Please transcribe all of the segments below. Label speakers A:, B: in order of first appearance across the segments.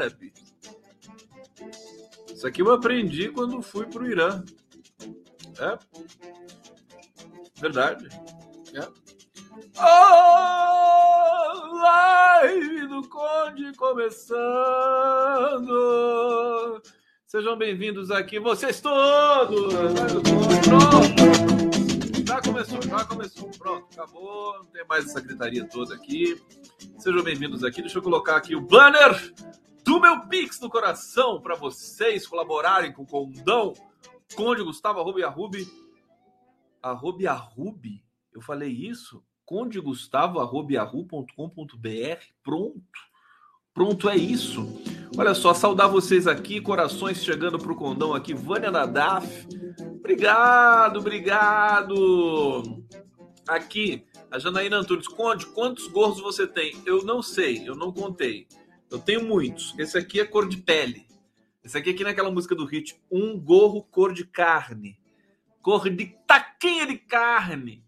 A: árabe? Isso aqui eu aprendi quando fui para o Irã. É. Verdade. É. Oh, live do Conde começando. Sejam bem-vindos aqui, vocês todos. Pronto. Já começou, já começou. Pronto, acabou. Não tem mais essa gritaria toda aqui. Sejam bem-vindos aqui. Deixa eu colocar aqui o banner do meu Pix do coração para vocês colaborarem com o Condão. Conde Gustavo, arroba. Arroba? Eu falei isso? Conde Gustavo, arroba. Pronto. Pronto, é isso. Olha só, saudar vocês aqui, corações chegando para o condão aqui. Vânia Nadaf, obrigado, obrigado. Aqui, a Janaína Antunes, Conde, quantos gorros você tem? Eu não sei, eu não contei. Eu tenho muitos. Esse aqui é cor de pele. Esse aqui é naquela música do hit, um gorro cor de carne. Cor de taquinha de carne.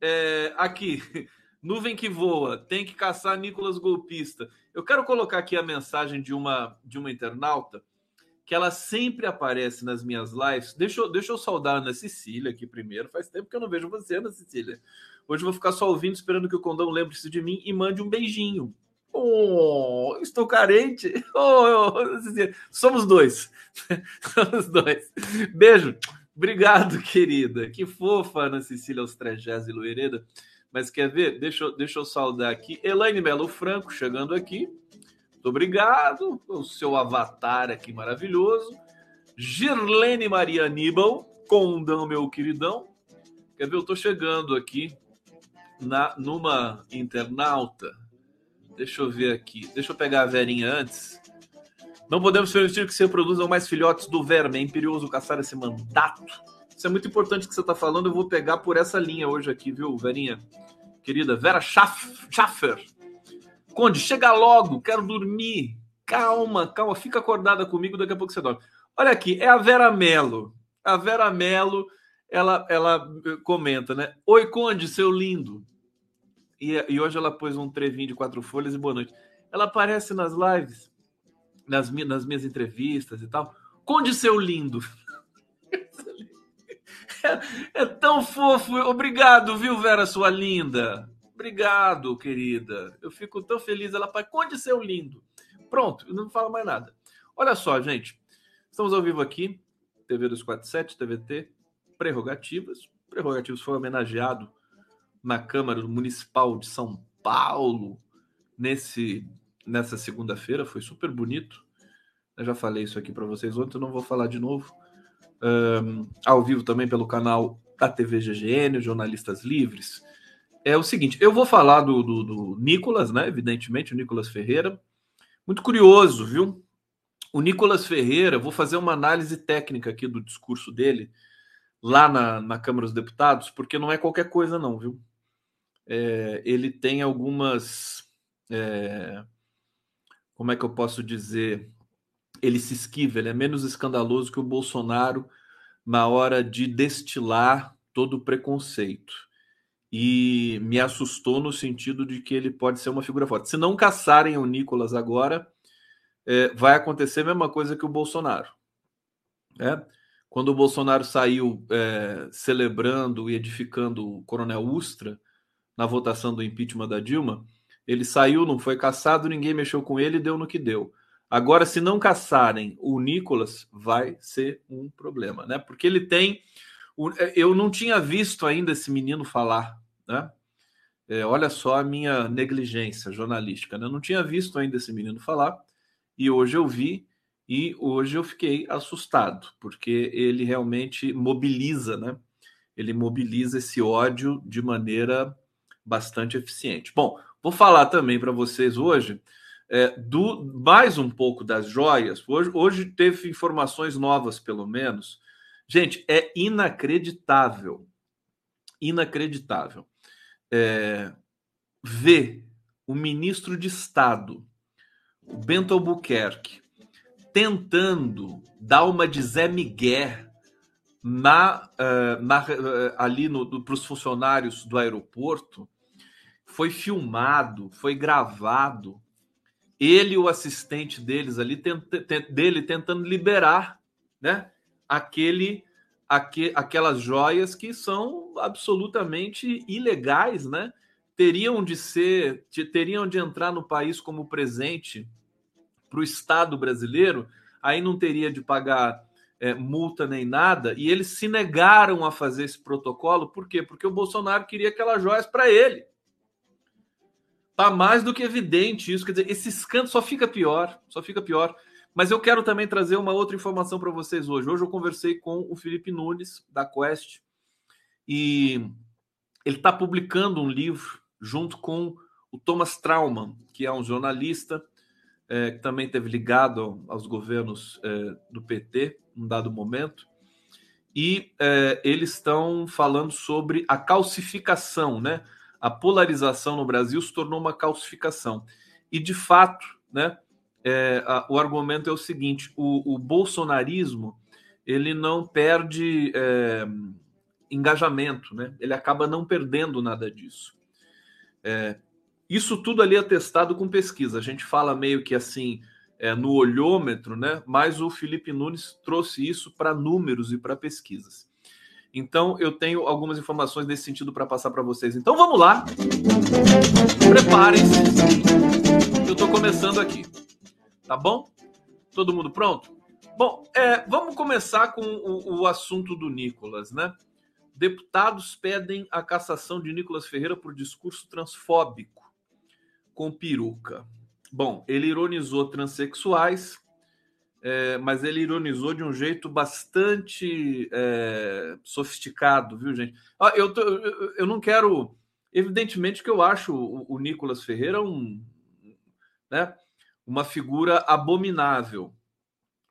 A: É, aqui, nuvem que voa, tem que caçar Nicolas Golpista. Eu quero colocar aqui a mensagem de uma de uma internauta que ela sempre aparece nas minhas lives. Deixa eu, deixa eu saudar a Ana Cecília aqui primeiro. Faz tempo que eu não vejo você, Ana Cecília. Hoje eu vou ficar só ouvindo, esperando que o Condão lembre-se de mim e mande um beijinho. Oh, estou carente. Oh, somos dois. Somos dois. Beijo. Obrigado, querida. Que fofa, Ana Cecília aos Trejés e Loereda. Mas quer ver? Deixa eu, deixa eu saudar aqui. Elaine Melo Franco chegando aqui. Muito obrigado. O seu avatar aqui maravilhoso. Girlene Maria Aníbal. Condão, meu queridão. Quer ver? Eu tô chegando aqui na, numa internauta. Deixa eu ver aqui. Deixa eu pegar a Verinha antes. Não podemos permitir que se reproduzam mais filhotes do verme. É imperioso caçar esse mandato. Isso é muito importante que você está falando. Eu vou pegar por essa linha hoje aqui, viu, Verinha? Querida Vera Schaffer. Conde, chega logo, quero dormir. Calma, calma, fica acordada comigo, daqui a pouco você dorme. Olha aqui, é a Vera Melo. A Vera Melo, ela, ela comenta, né? Oi, Conde, seu lindo. E, e hoje ela pôs um trevinho de quatro folhas e boa noite. Ela aparece nas lives nas, nas minhas entrevistas e tal. Conde seu lindo. É, é, tão fofo. Obrigado, viu, Vera, sua linda. Obrigado, querida. Eu fico tão feliz. Ela fala, Conde seu lindo. Pronto, não falo mais nada. Olha só, gente. Estamos ao vivo aqui, TV 247, TVT, Prerrogativas. Prerrogativas foi homenageado na Câmara Municipal de São Paulo nesse nessa segunda-feira, foi super bonito. Eu já falei isso aqui para vocês ontem, não vou falar de novo. Um, ao vivo também pelo canal da TV GGN, Jornalistas Livres. É o seguinte, eu vou falar do, do, do Nicolas, né? Evidentemente, o Nicolas Ferreira. Muito curioso, viu? O Nicolas Ferreira, vou fazer uma análise técnica aqui do discurso dele lá na, na Câmara dos Deputados, porque não é qualquer coisa, não, viu? É, ele tem algumas. É, como é que eu posso dizer? Ele se esquiva, ele é menos escandaloso que o Bolsonaro na hora de destilar todo o preconceito. E me assustou no sentido de que ele pode ser uma figura forte. Se não caçarem o Nicolas agora, é, vai acontecer a mesma coisa que o Bolsonaro. Né? Quando o Bolsonaro saiu é, celebrando e edificando o Coronel Ustra na votação do impeachment da Dilma, ele saiu, não foi caçado, ninguém mexeu com ele, deu no que deu. Agora, se não caçarem o Nicolas, vai ser um problema, né? Porque ele tem. É, eu não tinha visto ainda esse menino falar, né? É, olha só a minha negligência jornalística, né? Eu não tinha visto ainda esse menino falar e hoje eu vi e hoje eu fiquei assustado porque ele realmente mobiliza, né? Ele mobiliza esse ódio de maneira bastante eficiente. Bom, Vou falar também para vocês hoje é, do mais um pouco das joias. Hoje, hoje teve informações novas, pelo menos. Gente, é inacreditável, inacreditável é, ver o ministro de Estado, o Bento Albuquerque, tentando dar uma de Zé Miguel na, uh, na uh, ali para os funcionários do aeroporto foi filmado, foi gravado ele e o assistente deles ali tenta, dele tentando liberar, né, aquele, aqu, aquelas joias que são absolutamente ilegais, né? Teriam de ser, teriam de entrar no país como presente para o Estado brasileiro, aí não teria de pagar é, multa nem nada, e eles se negaram a fazer esse protocolo, por quê? Porque o Bolsonaro queria aquelas joias para ele. Tá mais do que evidente isso, quer dizer, esse escândalo só fica pior, só fica pior. Mas eu quero também trazer uma outra informação para vocês hoje. Hoje eu conversei com o Felipe Nunes, da Quest, e ele está publicando um livro junto com o Thomas Trauman, que é um jornalista é, que também teve ligado aos governos é, do PT, num dado momento, e é, eles estão falando sobre a calcificação, né? A polarização no Brasil se tornou uma calcificação. E, de fato, né, é, a, o argumento é o seguinte: o, o bolsonarismo ele não perde é, engajamento, né? ele acaba não perdendo nada disso. É, isso tudo ali é testado com pesquisa. A gente fala meio que assim é, no olhômetro, né? Mas o Felipe Nunes trouxe isso para números e para pesquisas. Então eu tenho algumas informações nesse sentido para passar para vocês. Então vamos lá. Preparem-se. Eu estou começando aqui. Tá bom? Todo mundo pronto? Bom, é, vamos começar com o, o assunto do Nicolas, né? Deputados pedem a cassação de Nicolas Ferreira por discurso transfóbico com peruca. Bom, ele ironizou transexuais, é, mas ele ironizou de um jeito bastante é, sofisticado, viu, gente? Ah, eu, tô, eu, não quero. Evidentemente que eu acho o, o Nicolas Ferreira um, né, uma figura abominável,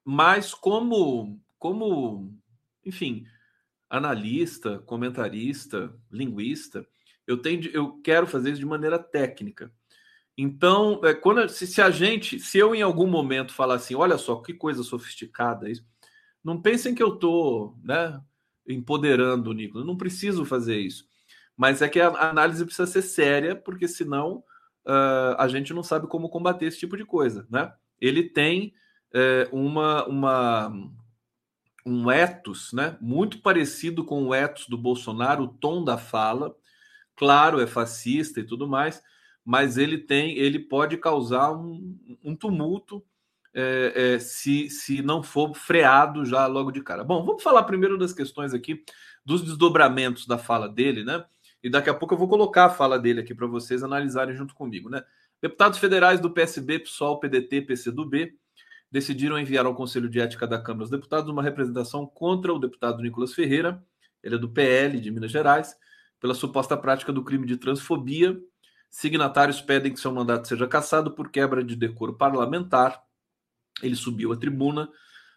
A: mas como, como, enfim, analista, comentarista, linguista, eu tenho, eu quero fazer isso de maneira técnica. Então, é, quando se, se, a gente, se eu em algum momento falar assim, olha só que coisa sofisticada isso, não pensem que eu estou né, empoderando o Nicolas, não preciso fazer isso. Mas é que a análise precisa ser séria, porque senão uh, a gente não sabe como combater esse tipo de coisa. Né? Ele tem uh, uma, uma, um ethos né, muito parecido com o ethos do Bolsonaro, o tom da fala, claro, é fascista e tudo mais mas ele tem, ele pode causar um, um tumulto é, é, se, se não for freado já logo de cara. Bom, vamos falar primeiro das questões aqui dos desdobramentos da fala dele, né? E daqui a pouco eu vou colocar a fala dele aqui para vocês analisarem junto comigo, né? Deputados federais do PSB, PSOL, PDT, PCdoB decidiram enviar ao Conselho de Ética da Câmara dos Deputados uma representação contra o deputado Nicolas Ferreira, ele é do PL de Minas Gerais, pela suposta prática do crime de transfobia Signatários pedem que seu mandato seja cassado por quebra de decoro parlamentar. Ele subiu à tribuna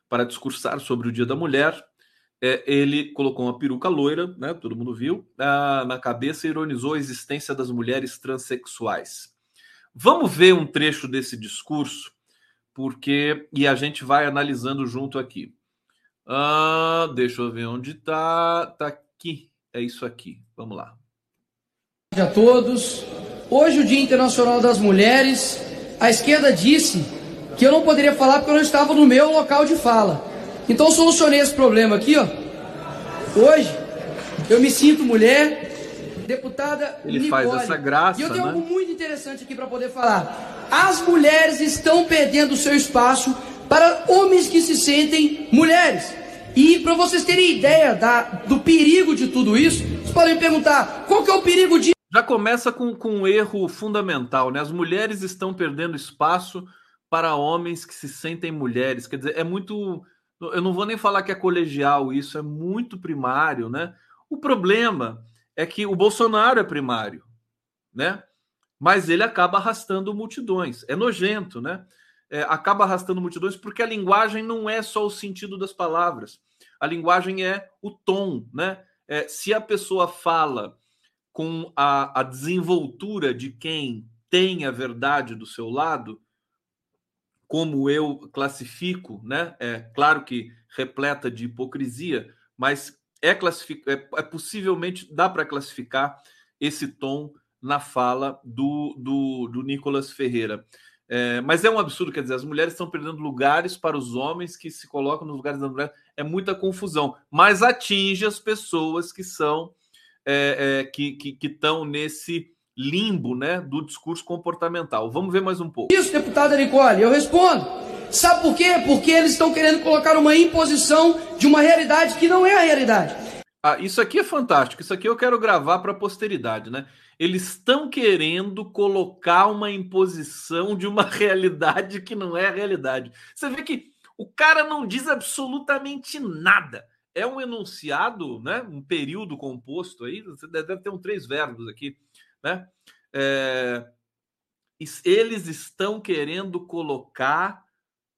A: para discursar sobre o Dia da Mulher. É, ele colocou uma peruca loira, né, todo mundo viu, na cabeça e ironizou a existência das mulheres transexuais. Vamos ver um trecho desse discurso, porque e a gente vai analisando junto aqui. Ah, deixa eu ver onde está. Está aqui. É isso aqui. Vamos lá.
B: A todos. Hoje, o Dia Internacional das Mulheres, a esquerda disse que eu não poderia falar porque eu não estava no meu local de fala. Então, solucionei esse problema aqui, ó. Hoje, eu me sinto mulher, deputada
A: Ele Nicole. faz essa graça,
B: E eu tenho
A: né?
B: algo muito interessante aqui para poder falar. As mulheres estão perdendo o seu espaço para homens que se sentem mulheres. E para vocês terem ideia da, do perigo de tudo isso, vocês podem perguntar: qual que é o perigo de
A: já começa com, com um erro fundamental, né? As mulheres estão perdendo espaço para homens que se sentem mulheres. Quer dizer, é muito. Eu não vou nem falar que é colegial, isso é muito primário, né? O problema é que o Bolsonaro é primário, né? Mas ele acaba arrastando multidões. É nojento, né? É, acaba arrastando multidões porque a linguagem não é só o sentido das palavras. A linguagem é o tom, né? É, se a pessoa fala com a, a desenvoltura de quem tem a verdade do seu lado, como eu classifico, né? É claro que repleta de hipocrisia, mas é, classific... é, é possivelmente dá para classificar esse tom na fala do, do, do Nicolas Ferreira. É, mas é um absurdo, quer dizer, as mulheres estão perdendo lugares para os homens que se colocam nos lugares das mulheres. É muita confusão, mas atinge as pessoas que são é, é, que estão nesse limbo né, do discurso comportamental. Vamos ver mais um pouco.
B: Isso, deputada Nicole, eu respondo. Sabe por quê? Porque eles estão querendo colocar uma imposição de uma realidade que não é a realidade.
A: Ah, isso aqui é fantástico. Isso aqui eu quero gravar para a posteridade, né? Eles estão querendo colocar uma imposição de uma realidade que não é a realidade. Você vê que o cara não diz absolutamente nada. É um enunciado, né? Um período composto aí. Você deve ter um três verbos aqui né? É, eles estão querendo colocar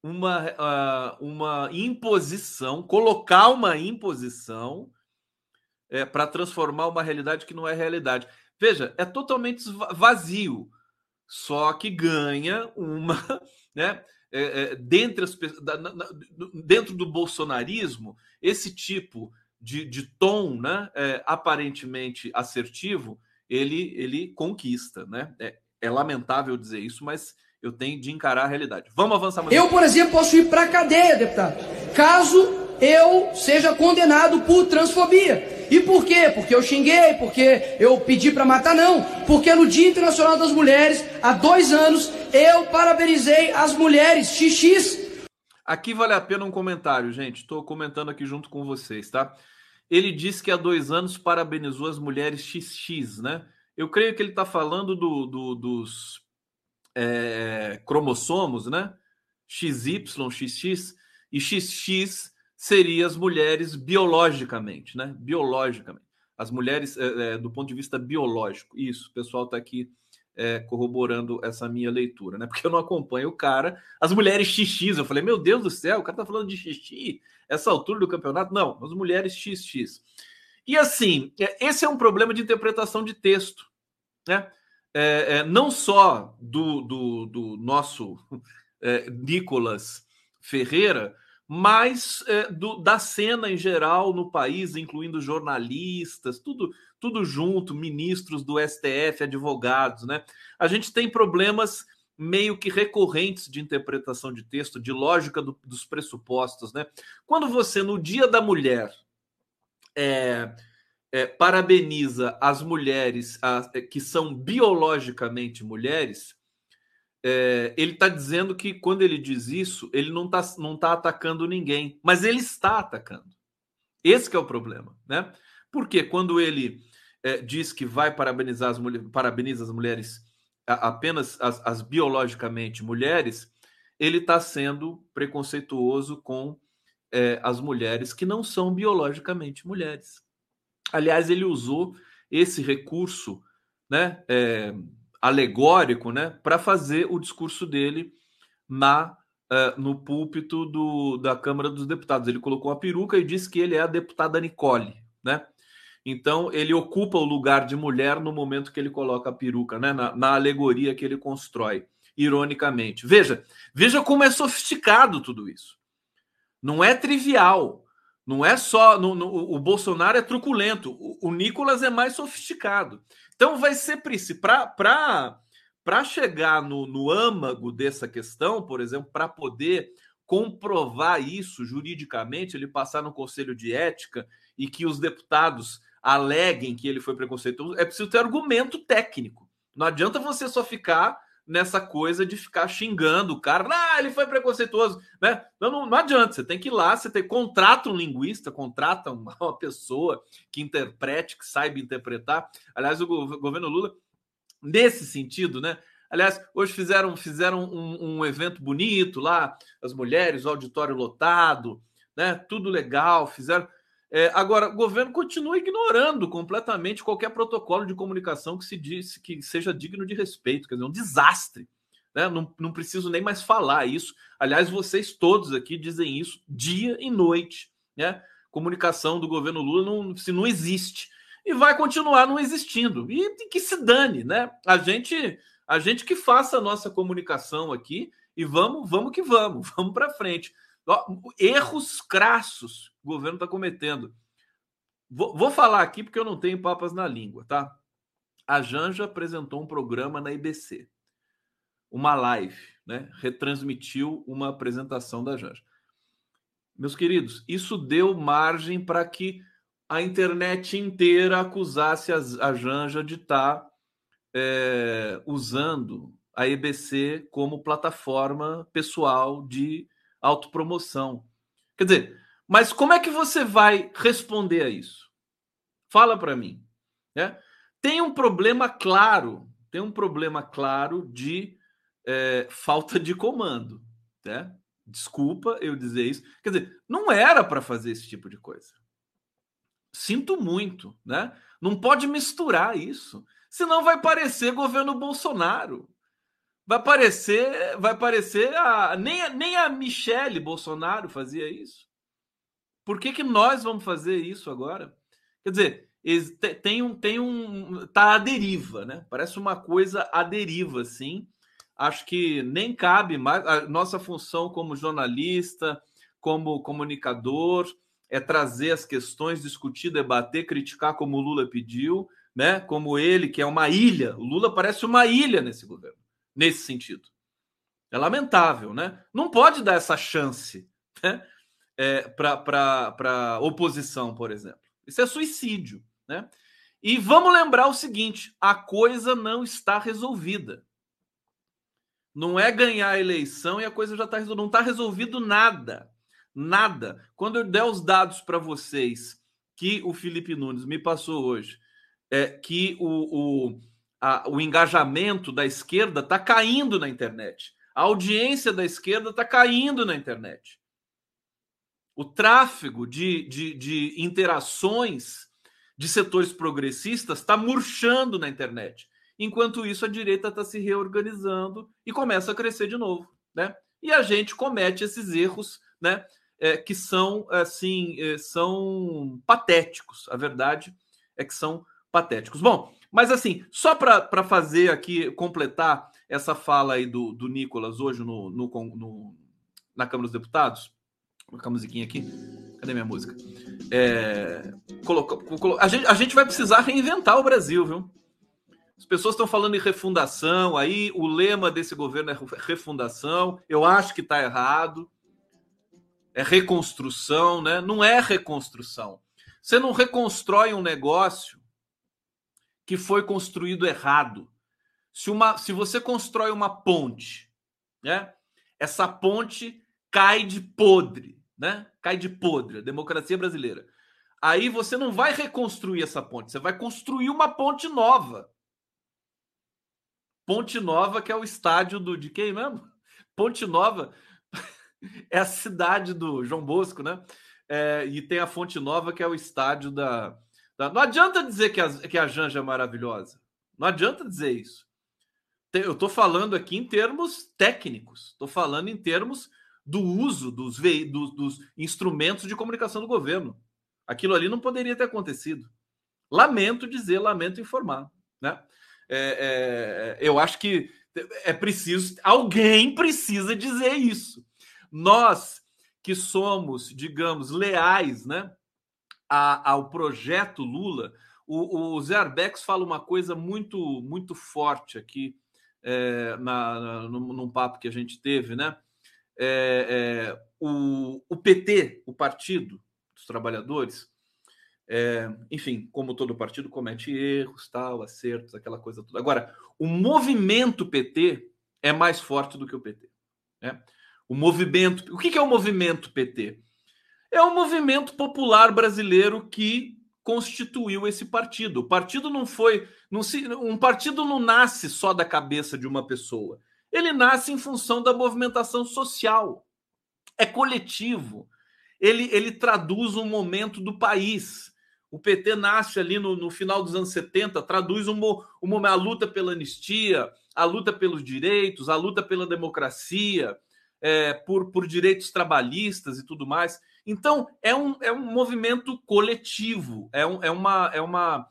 A: uma, uma imposição, colocar uma imposição é, para transformar uma realidade que não é realidade. Veja, é totalmente vazio, só que ganha uma, né? É, é, dentre as, da, na, dentro do bolsonarismo, esse tipo de, de tom né, é, aparentemente assertivo ele, ele conquista, né? É, é lamentável dizer isso, mas eu tenho de encarar a realidade. Vamos avançar mais.
B: Eu, por exemplo, posso ir para a cadeia, deputado, caso eu seja condenado por transfobia. E por quê? Porque eu xinguei, porque eu pedi para matar? Não. Porque no Dia Internacional das Mulheres, há dois anos, eu parabenizei as mulheres XX.
A: Aqui vale a pena um comentário, gente. Estou comentando aqui junto com vocês, tá? Ele disse que há dois anos parabenizou as mulheres XX, né? Eu creio que ele está falando do, do, dos é, cromossomos, né? XY, XX, e XX seria as mulheres biologicamente, né? Biologicamente. As mulheres é, do ponto de vista biológico. Isso, o pessoal está aqui é, corroborando essa minha leitura, né? Porque eu não acompanho o cara. As mulheres XX, eu falei, meu Deus do céu, o cara tá falando de xixi essa altura do campeonato? Não, as mulheres XX. E assim, esse é um problema de interpretação de texto, né? É, é, não só do, do, do nosso é, Nicolas Ferreira, mas é, do, da cena em geral no país, incluindo jornalistas, tudo, tudo junto, ministros do STF, advogados, né? A gente tem problemas meio que recorrentes de interpretação de texto, de lógica do, dos pressupostos, né? Quando você, no Dia da Mulher, é, é, parabeniza as mulheres a, é, que são biologicamente mulheres, é, ele está dizendo que quando ele diz isso, ele não está não tá atacando ninguém, mas ele está atacando. Esse é o problema, né? Porque quando ele é, diz que vai parabenizar as mulheres, parabeniza as mulheres apenas as, as biologicamente mulheres, ele está sendo preconceituoso com é, as mulheres que não são biologicamente mulheres. Aliás, ele usou esse recurso né, é, alegórico né, para fazer o discurso dele na é, no púlpito do, da Câmara dos Deputados. Ele colocou a peruca e disse que ele é a deputada Nicole. Né? Então, ele ocupa o lugar de mulher no momento que ele coloca a peruca, né? na, na alegoria que ele constrói, ironicamente. Veja, veja como é sofisticado tudo isso. Não é trivial. Não é só. No, no, o Bolsonaro é truculento. O, o, Nicolas é mais sofisticado. Então, vai ser para chegar no, no âmago dessa questão, por exemplo, para poder comprovar isso juridicamente, ele passar no Conselho de Ética e que os deputados aleguem que ele foi preconceituoso, é preciso ter argumento técnico. Não adianta você só ficar nessa coisa de ficar xingando o cara, ah, ele foi preconceituoso, né? Não, não, não adianta, você tem que ir lá, você tem, contrata um linguista, contrata uma, uma pessoa que interprete, que saiba interpretar. Aliás, o governo Lula, nesse sentido, né? Aliás, hoje fizeram, fizeram um, um evento bonito lá, as mulheres, o auditório lotado, né? Tudo legal, fizeram. É, agora, o governo continua ignorando completamente qualquer protocolo de comunicação que se disse que seja digno de respeito, quer dizer, um desastre. Né? Não, não preciso nem mais falar isso. Aliás, vocês todos aqui dizem isso dia e noite. Né? Comunicação do governo Lula não, se não existe. E vai continuar não existindo. E, que se dane, né? A gente, a gente que faça a nossa comunicação aqui e vamos, vamos que vamos, vamos para frente. Erros crassos o governo está cometendo. Vou, vou, falar aqui porque eu não tenho papas na língua, tá? A Janja apresentou um programa na IBC. uma live, né? retransmitiu uma apresentação da Janja. Meus queridos, isso deu margem para que a internet inteira acusasse a, Janja de estar tá, é, usando a EBC como plataforma pessoal de autopromoção. Quer dizer, mas como é que você vai responder a isso? Fala para mim. Né? Tem um problema claro, tem um problema claro de é, falta de comando. Né? Desculpa eu dizer isso. Quer dizer, não era para fazer esse tipo de coisa. Sinto muito, né? Não pode misturar isso. Senão vai parecer governo Bolsonaro. Vai parecer, vai parecer a nem, a, nem a Michele Bolsonaro fazia isso. Por que, que nós vamos fazer isso agora? Quer dizer, tem um, tem um, tá à deriva, né? Parece uma coisa à deriva, sim. Acho que nem cabe mais. A nossa função como jornalista, como comunicador, é trazer as questões, discutir, debater, criticar como o Lula pediu, né? Como ele, que é uma ilha. O Lula parece uma ilha nesse governo, nesse sentido. É lamentável, né? Não pode dar essa chance né? é, para oposição, por exemplo. Isso é suicídio. Né? E vamos lembrar o seguinte: a coisa não está resolvida. Não é ganhar a eleição e a coisa já está resolvida. Não está resolvido nada. Nada. Quando eu der os dados para vocês que o Felipe Nunes me passou hoje, é que o, o, a, o engajamento da esquerda está caindo na internet. A audiência da esquerda está caindo na internet. O tráfego de, de, de interações de setores progressistas está murchando na internet. Enquanto isso, a direita está se reorganizando e começa a crescer de novo, né? E a gente comete esses erros, né? É, que são assim é, são patéticos. A verdade é que são patéticos. Bom, mas assim, só para fazer aqui, completar essa fala aí do, do Nicolas hoje no, no, no na Câmara dos Deputados, vou colocar a musiquinha aqui. Cadê minha música? É, a, gente, a gente vai precisar reinventar o Brasil, viu? As pessoas estão falando em refundação, aí o lema desse governo é refundação. Eu acho que está errado. É reconstrução, né? Não é reconstrução. Você não reconstrói um negócio que foi construído errado. Se, uma, se você constrói uma ponte, né? Essa ponte cai de podre né? Cai de podre, a democracia brasileira. Aí você não vai reconstruir essa ponte, você vai construir uma ponte nova. Ponte Nova, que é o estádio do de quem mesmo? Ponte Nova é a cidade do João Bosco, né? É, e tem a Fonte Nova, que é o estádio da. Da... Não adianta dizer que a, que a Janja é maravilhosa. Não adianta dizer isso. Eu estou falando aqui em termos técnicos, estou falando em termos do uso dos, dos, dos instrumentos de comunicação do governo. Aquilo ali não poderia ter acontecido. Lamento dizer, lamento informar. Né? É, é, eu acho que é preciso, alguém precisa dizer isso. Nós que somos, digamos, leais né, a, ao projeto Lula, o, o Zé Arbex fala uma coisa muito, muito forte aqui é, na, na, num, num papo que a gente teve, né? é, é, o, o, PT, o Partido dos Trabalhadores, é, enfim, como todo partido comete erros, tal, acertos, aquela coisa toda. Agora, o movimento PT é mais forte do que o PT. Né? O movimento, o que é o movimento PT? É o movimento popular brasileiro que constituiu esse partido. O partido não foi, não se, um partido não nasce só da cabeça de uma pessoa ele nasce em função da movimentação social. É coletivo. Ele, ele traduz um momento do país. O PT nasce ali no, no final dos anos 70, traduz uma, uma, a luta pela anistia, a luta pelos direitos, a luta pela democracia, é, por, por direitos trabalhistas e tudo mais. Então, é um, é um movimento coletivo, é, um, é, uma, é uma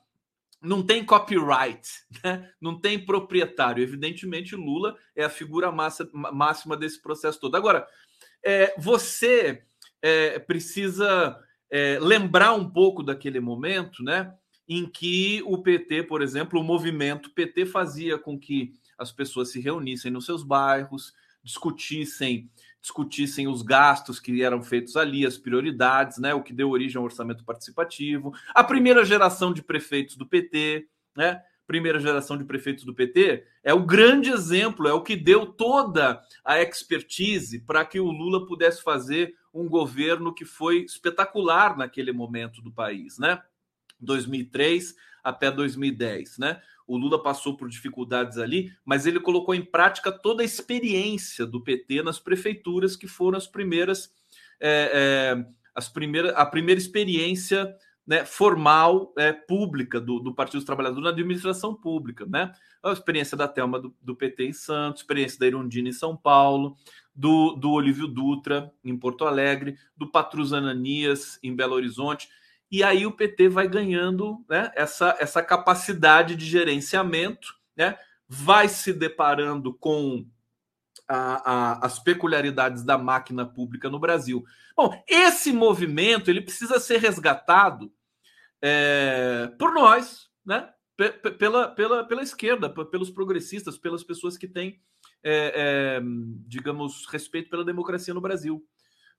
A: não tem copyright, né? não tem proprietário. Evidentemente, Lula é a figura massa, máxima desse processo todo. Agora, é, você é, precisa é, lembrar um pouco daquele momento, né? em que o PT, por exemplo, o movimento PT fazia com que as pessoas se reunissem nos seus bairros, discutissem discutissem os gastos que eram feitos ali, as prioridades, né, o que deu origem ao orçamento participativo, a primeira geração de prefeitos do PT, né, primeira geração de prefeitos do PT é o grande exemplo, é o que deu toda a expertise para que o Lula pudesse fazer um governo que foi espetacular naquele momento do país, né? 2003 até 2010, né? O Lula passou por dificuldades ali, mas ele colocou em prática toda a experiência do PT nas prefeituras, que foram as primeiras, é, é, as primeiras, a primeira experiência né, formal é, pública do, do, Partido dos Trabalhadores na administração pública, né? A experiência da Telma do, do, PT em Santos, experiência da Irundina em São Paulo, do, do Olívio Dutra em Porto Alegre, do Patrus Ananias em Belo Horizonte. E aí o PT vai ganhando né, essa, essa capacidade de gerenciamento, né, vai se deparando com a, a, as peculiaridades da máquina pública no Brasil. Bom, esse movimento ele precisa ser resgatado é, por nós, né? pela, pela, pela esquerda, pelos progressistas, pelas pessoas que têm, é, é, digamos, respeito pela democracia no Brasil.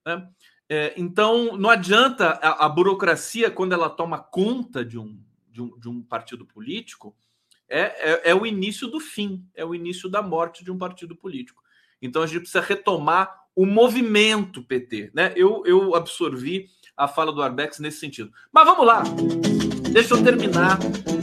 A: Né? É, então, não adianta a, a, burocracia, quando ela toma conta de um, de um, de um partido político, é, é, é, o início do fim, é o início da morte de um partido político. Então, a gente precisa retomar o movimento PT. Né? Eu, eu absorvi a fala do Arbex nesse sentido. Mas vamos lá, deixa eu terminar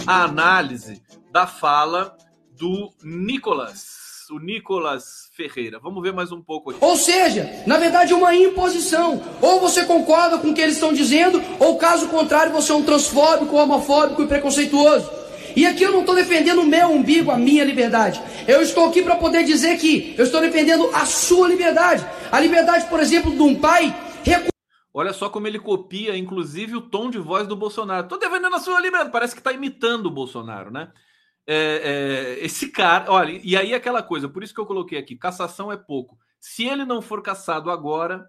A: a análise da fala do Nicolas o Nicolas Ferreira. Vamos ver mais um pouco aqui.
B: Ou seja, na verdade é uma imposição. Ou você concorda com o que eles estão dizendo, ou caso contrário, você é um transfóbico, homofóbico e preconceituoso. E aqui eu não estou defendendo o meu umbigo, a minha liberdade. Eu estou aqui para poder dizer que eu estou defendendo a sua liberdade. A liberdade, por exemplo, de um pai.
A: Olha só como ele copia, inclusive, o tom de voz do Bolsonaro. Estou defendendo a sua liberdade. Parece que está imitando o Bolsonaro, né? É, é, esse cara, olha, e aí aquela coisa, por isso que eu coloquei aqui, cassação é pouco. Se ele não for caçado agora,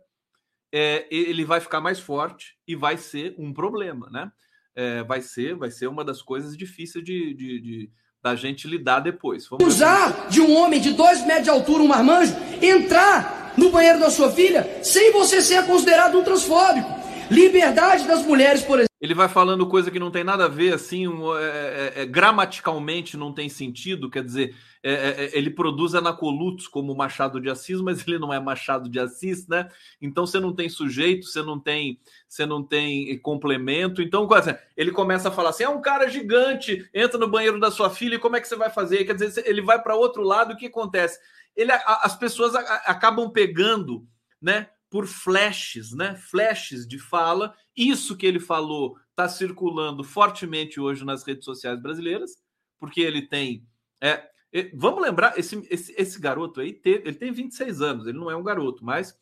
A: é, ele vai ficar mais forte e vai ser um problema, né? É, vai ser, vai ser uma das coisas difíceis de, de, de da gente lidar depois.
B: Vamos Usar de um homem de dois metros de altura, um marmanjo, entrar no banheiro da sua filha sem você ser considerado um transfóbico. Liberdade das mulheres, por exemplo
A: ele vai falando coisa que não tem nada a ver, assim, é, é, é, gramaticalmente não tem sentido, quer dizer, é, é, é, ele produz anacolutos como Machado de Assis, mas ele não é Machado de Assis, né? Então você não tem sujeito, você não tem, você não tem complemento. Então, ele começa a falar assim: é um cara gigante, entra no banheiro da sua filha, como é que você vai fazer? Quer dizer, ele vai para outro lado, o que acontece? Ele, as pessoas acabam pegando, né? Por flashes, né? Flashes de fala. Isso que ele falou está circulando fortemente hoje nas redes sociais brasileiras, porque ele tem. É, vamos lembrar, esse, esse, esse garoto aí, teve, ele tem 26 anos, ele não é um garoto, mas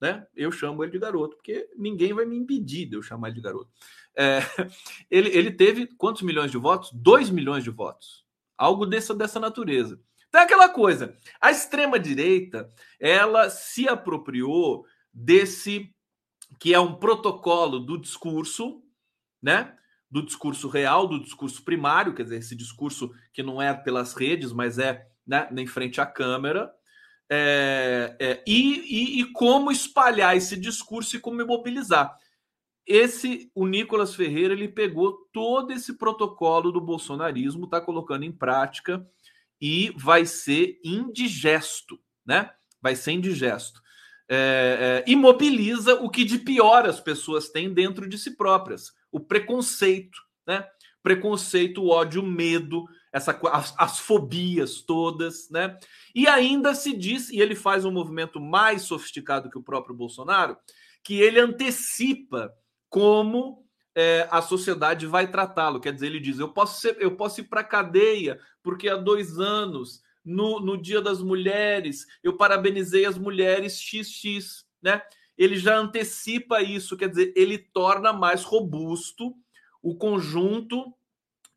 A: né, eu chamo ele de garoto, porque ninguém vai me impedir de eu chamar ele de garoto. É, ele, ele teve quantos milhões de votos? 2 milhões de votos. Algo dessa, dessa natureza. Então é aquela coisa. A extrema-direita, ela se apropriou desse que é um protocolo do discurso, né? Do discurso real, do discurso primário, quer dizer, esse discurso que não é pelas redes, mas é né, em frente à câmera, é, é, e, e, e, como espalhar esse discurso e como mobilizar. Esse, o Nicolas Ferreira, ele pegou todo esse protocolo do bolsonarismo, está colocando em prática e vai ser indigesto, né? Vai ser indigesto é, é, imobiliza o que de pior as pessoas têm dentro de si próprias: o preconceito, né? Preconceito, o ódio, o medo, essa, as, as, fobias todas, né? E ainda se diz, e ele faz um movimento mais sofisticado que o próprio Bolsonaro, que ele antecipa como é, a sociedade vai tratá-lo. Quer dizer, ele diz: eu posso, ser, eu posso ir para cadeia porque há dois anos no, no Dia das Mulheres, eu parabenizei as mulheres XX, né? Ele já antecipa isso, quer dizer, ele torna mais robusto o conjunto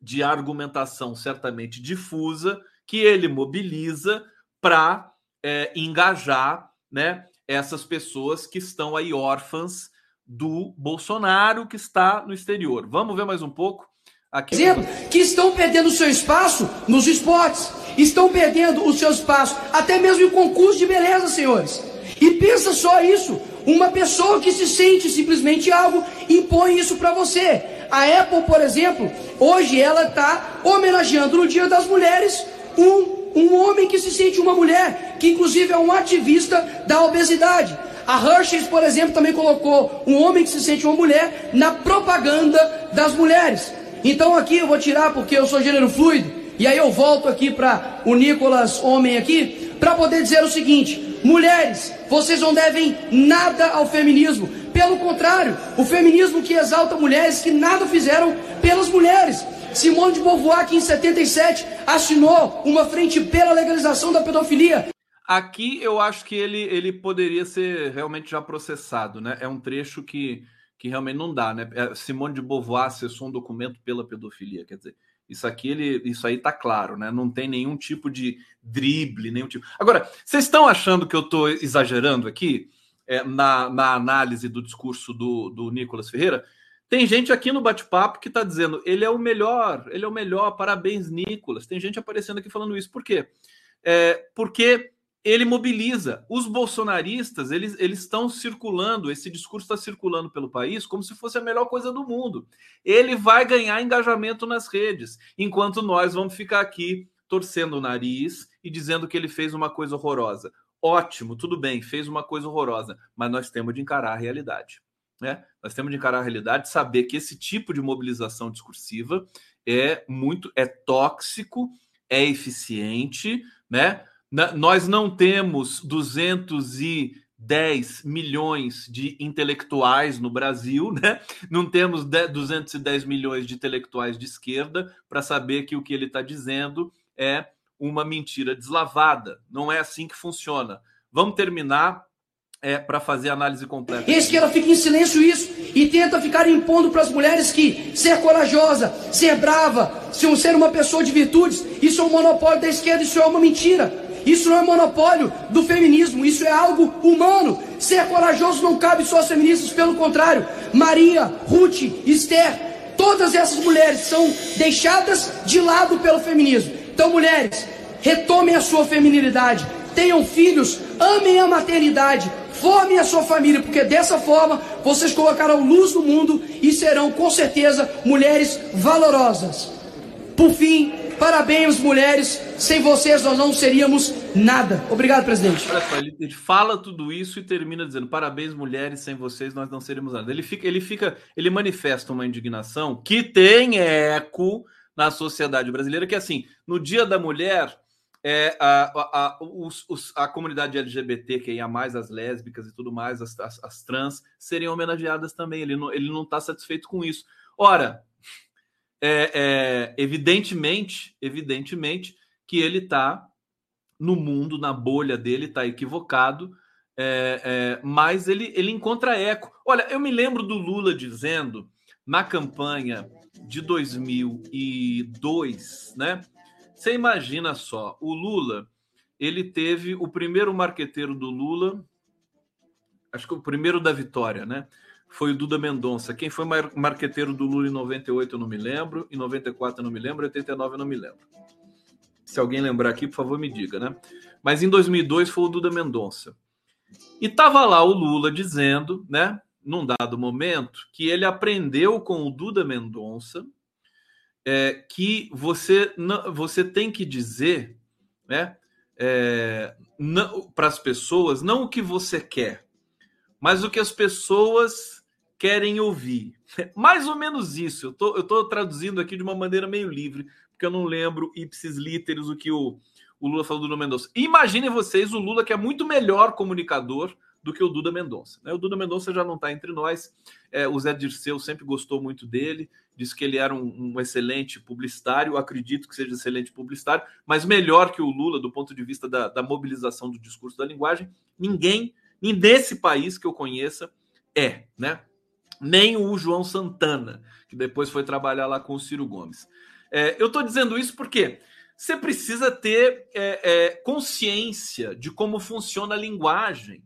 A: de argumentação certamente difusa que ele mobiliza para é, engajar né, essas pessoas que estão aí órfãs do Bolsonaro que está no exterior. Vamos ver mais um pouco
B: Aqui... que estão perdendo seu espaço nos esportes, estão perdendo o seu espaço até mesmo em concurso de beleza, senhores. E pensa só isso, uma pessoa que se sente simplesmente algo impõe isso para você. A Apple, por exemplo, hoje ela está homenageando no Dia das Mulheres um um homem que se sente uma mulher, que inclusive é um ativista da obesidade. A Hershey's, por exemplo, também colocou um homem que se sente uma mulher na propaganda das mulheres. Então aqui eu vou tirar porque eu sou gênero fluido, e aí eu volto aqui para o Nicolas, homem aqui, para poder dizer o seguinte: mulheres, vocês não devem nada ao feminismo. Pelo contrário, o feminismo que exalta mulheres que nada fizeram pelas mulheres. Simone de Beauvoir, que em 77 assinou uma frente pela legalização da pedofilia.
A: Aqui eu acho que ele, ele poderia ser realmente já processado, né? É um trecho que, que realmente não dá, né? É, Simone de Beauvoir acessou um documento pela pedofilia, quer dizer, isso aqui ele, isso aí tá claro, né? Não tem nenhum tipo de drible, nenhum tipo. Agora, vocês estão achando que eu estou exagerando aqui é, na, na análise do discurso do, do Nicolas Ferreira? Tem gente aqui no bate-papo que está dizendo ele é o melhor, ele é o melhor, parabéns, Nicolas. Tem gente aparecendo aqui falando isso. Por quê? É, porque ele mobiliza. Os bolsonaristas, eles, eles estão circulando, esse discurso está circulando pelo país como se fosse a melhor coisa do mundo. Ele vai ganhar engajamento nas redes, enquanto nós vamos ficar aqui torcendo o nariz e dizendo que ele fez uma coisa horrorosa. Ótimo, tudo bem, fez uma coisa horrorosa, mas nós temos de encarar a realidade. Né? Nós temos de encarar a realidade, saber que esse tipo de mobilização discursiva é muito é tóxico, é eficiente, né? Nós não temos 210 milhões de intelectuais no Brasil, né? Não temos 210 milhões de intelectuais de esquerda para saber que o que ele está dizendo é uma mentira deslavada. Não é assim que funciona. Vamos terminar é, para fazer análise completa.
B: E a esquerda fica em silêncio isso e tenta ficar impondo para as mulheres que ser corajosa, ser brava, ser uma pessoa de virtudes, isso é um monopólio da esquerda, isso é uma mentira. Isso não é monopólio do feminismo, isso é algo humano. Ser corajoso não cabe só aos feministas, pelo contrário. Maria, Ruth, Esther, todas essas mulheres são deixadas de lado pelo feminismo. Então, mulheres, retomem a sua feminilidade, tenham filhos, amem a maternidade, Formem a sua família, porque dessa forma vocês colocarão luz no mundo e serão com certeza mulheres valorosas. Por fim, parabéns mulheres, sem vocês nós não seríamos nada. Obrigado, presidente.
A: Olha só, ele fala tudo isso e termina dizendo: parabéns mulheres, sem vocês nós não seríamos nada. Ele fica, ele fica, ele manifesta uma indignação que tem eco na sociedade brasileira, que é assim, no Dia da Mulher é, a, a, os, os, a comunidade LGBT, que ia mais as lésbicas e tudo mais, as, as, as, trans, seriam homenageadas também. Ele não está ele não tá satisfeito com isso. Ora, é, é, evidentemente, evidentemente que ele está no mundo, na bolha dele, está equivocado, é, é, mas ele, ele encontra eco. Olha, eu me lembro do Lula dizendo na campanha de 2002, né? Você imagina só, o Lula, ele teve o primeiro marqueteiro do Lula, acho que o primeiro da vitória, né? Foi o Duda Mendonça. Quem foi marqueteiro do Lula em 98 eu não me lembro, em 94 eu não me lembro, em 89 eu não me lembro. Se alguém lembrar aqui, por favor, me diga, né? Mas em 2002 foi o Duda Mendonça. E tava lá o Lula dizendo, né, num dado momento, que ele aprendeu com o Duda Mendonça é, que você, não, você tem que dizer né, é, para as pessoas não o que você quer, mas o que as pessoas querem ouvir. Mais ou menos isso. Eu tô, estou tô traduzindo aqui de uma maneira meio livre, porque eu não lembro ipsis literis o que o, o Lula falou do Lula Mendonça. Imaginem vocês o Lula, que é muito melhor comunicador do que o Duda Mendonça. Né? O Duda Mendonça já não está entre nós. É, o Zé Dirceu sempre gostou muito dele, disse que ele era um, um, excelente publicitário. Acredito que seja excelente publicitário, mas melhor que o Lula do ponto de vista da, da mobilização do discurso da linguagem. Ninguém, nem desse país que eu conheça, é, né? Nem o João Santana, que depois foi trabalhar lá com o Ciro Gomes. É, eu estou dizendo isso porque você precisa ter é, é, consciência de como funciona a linguagem.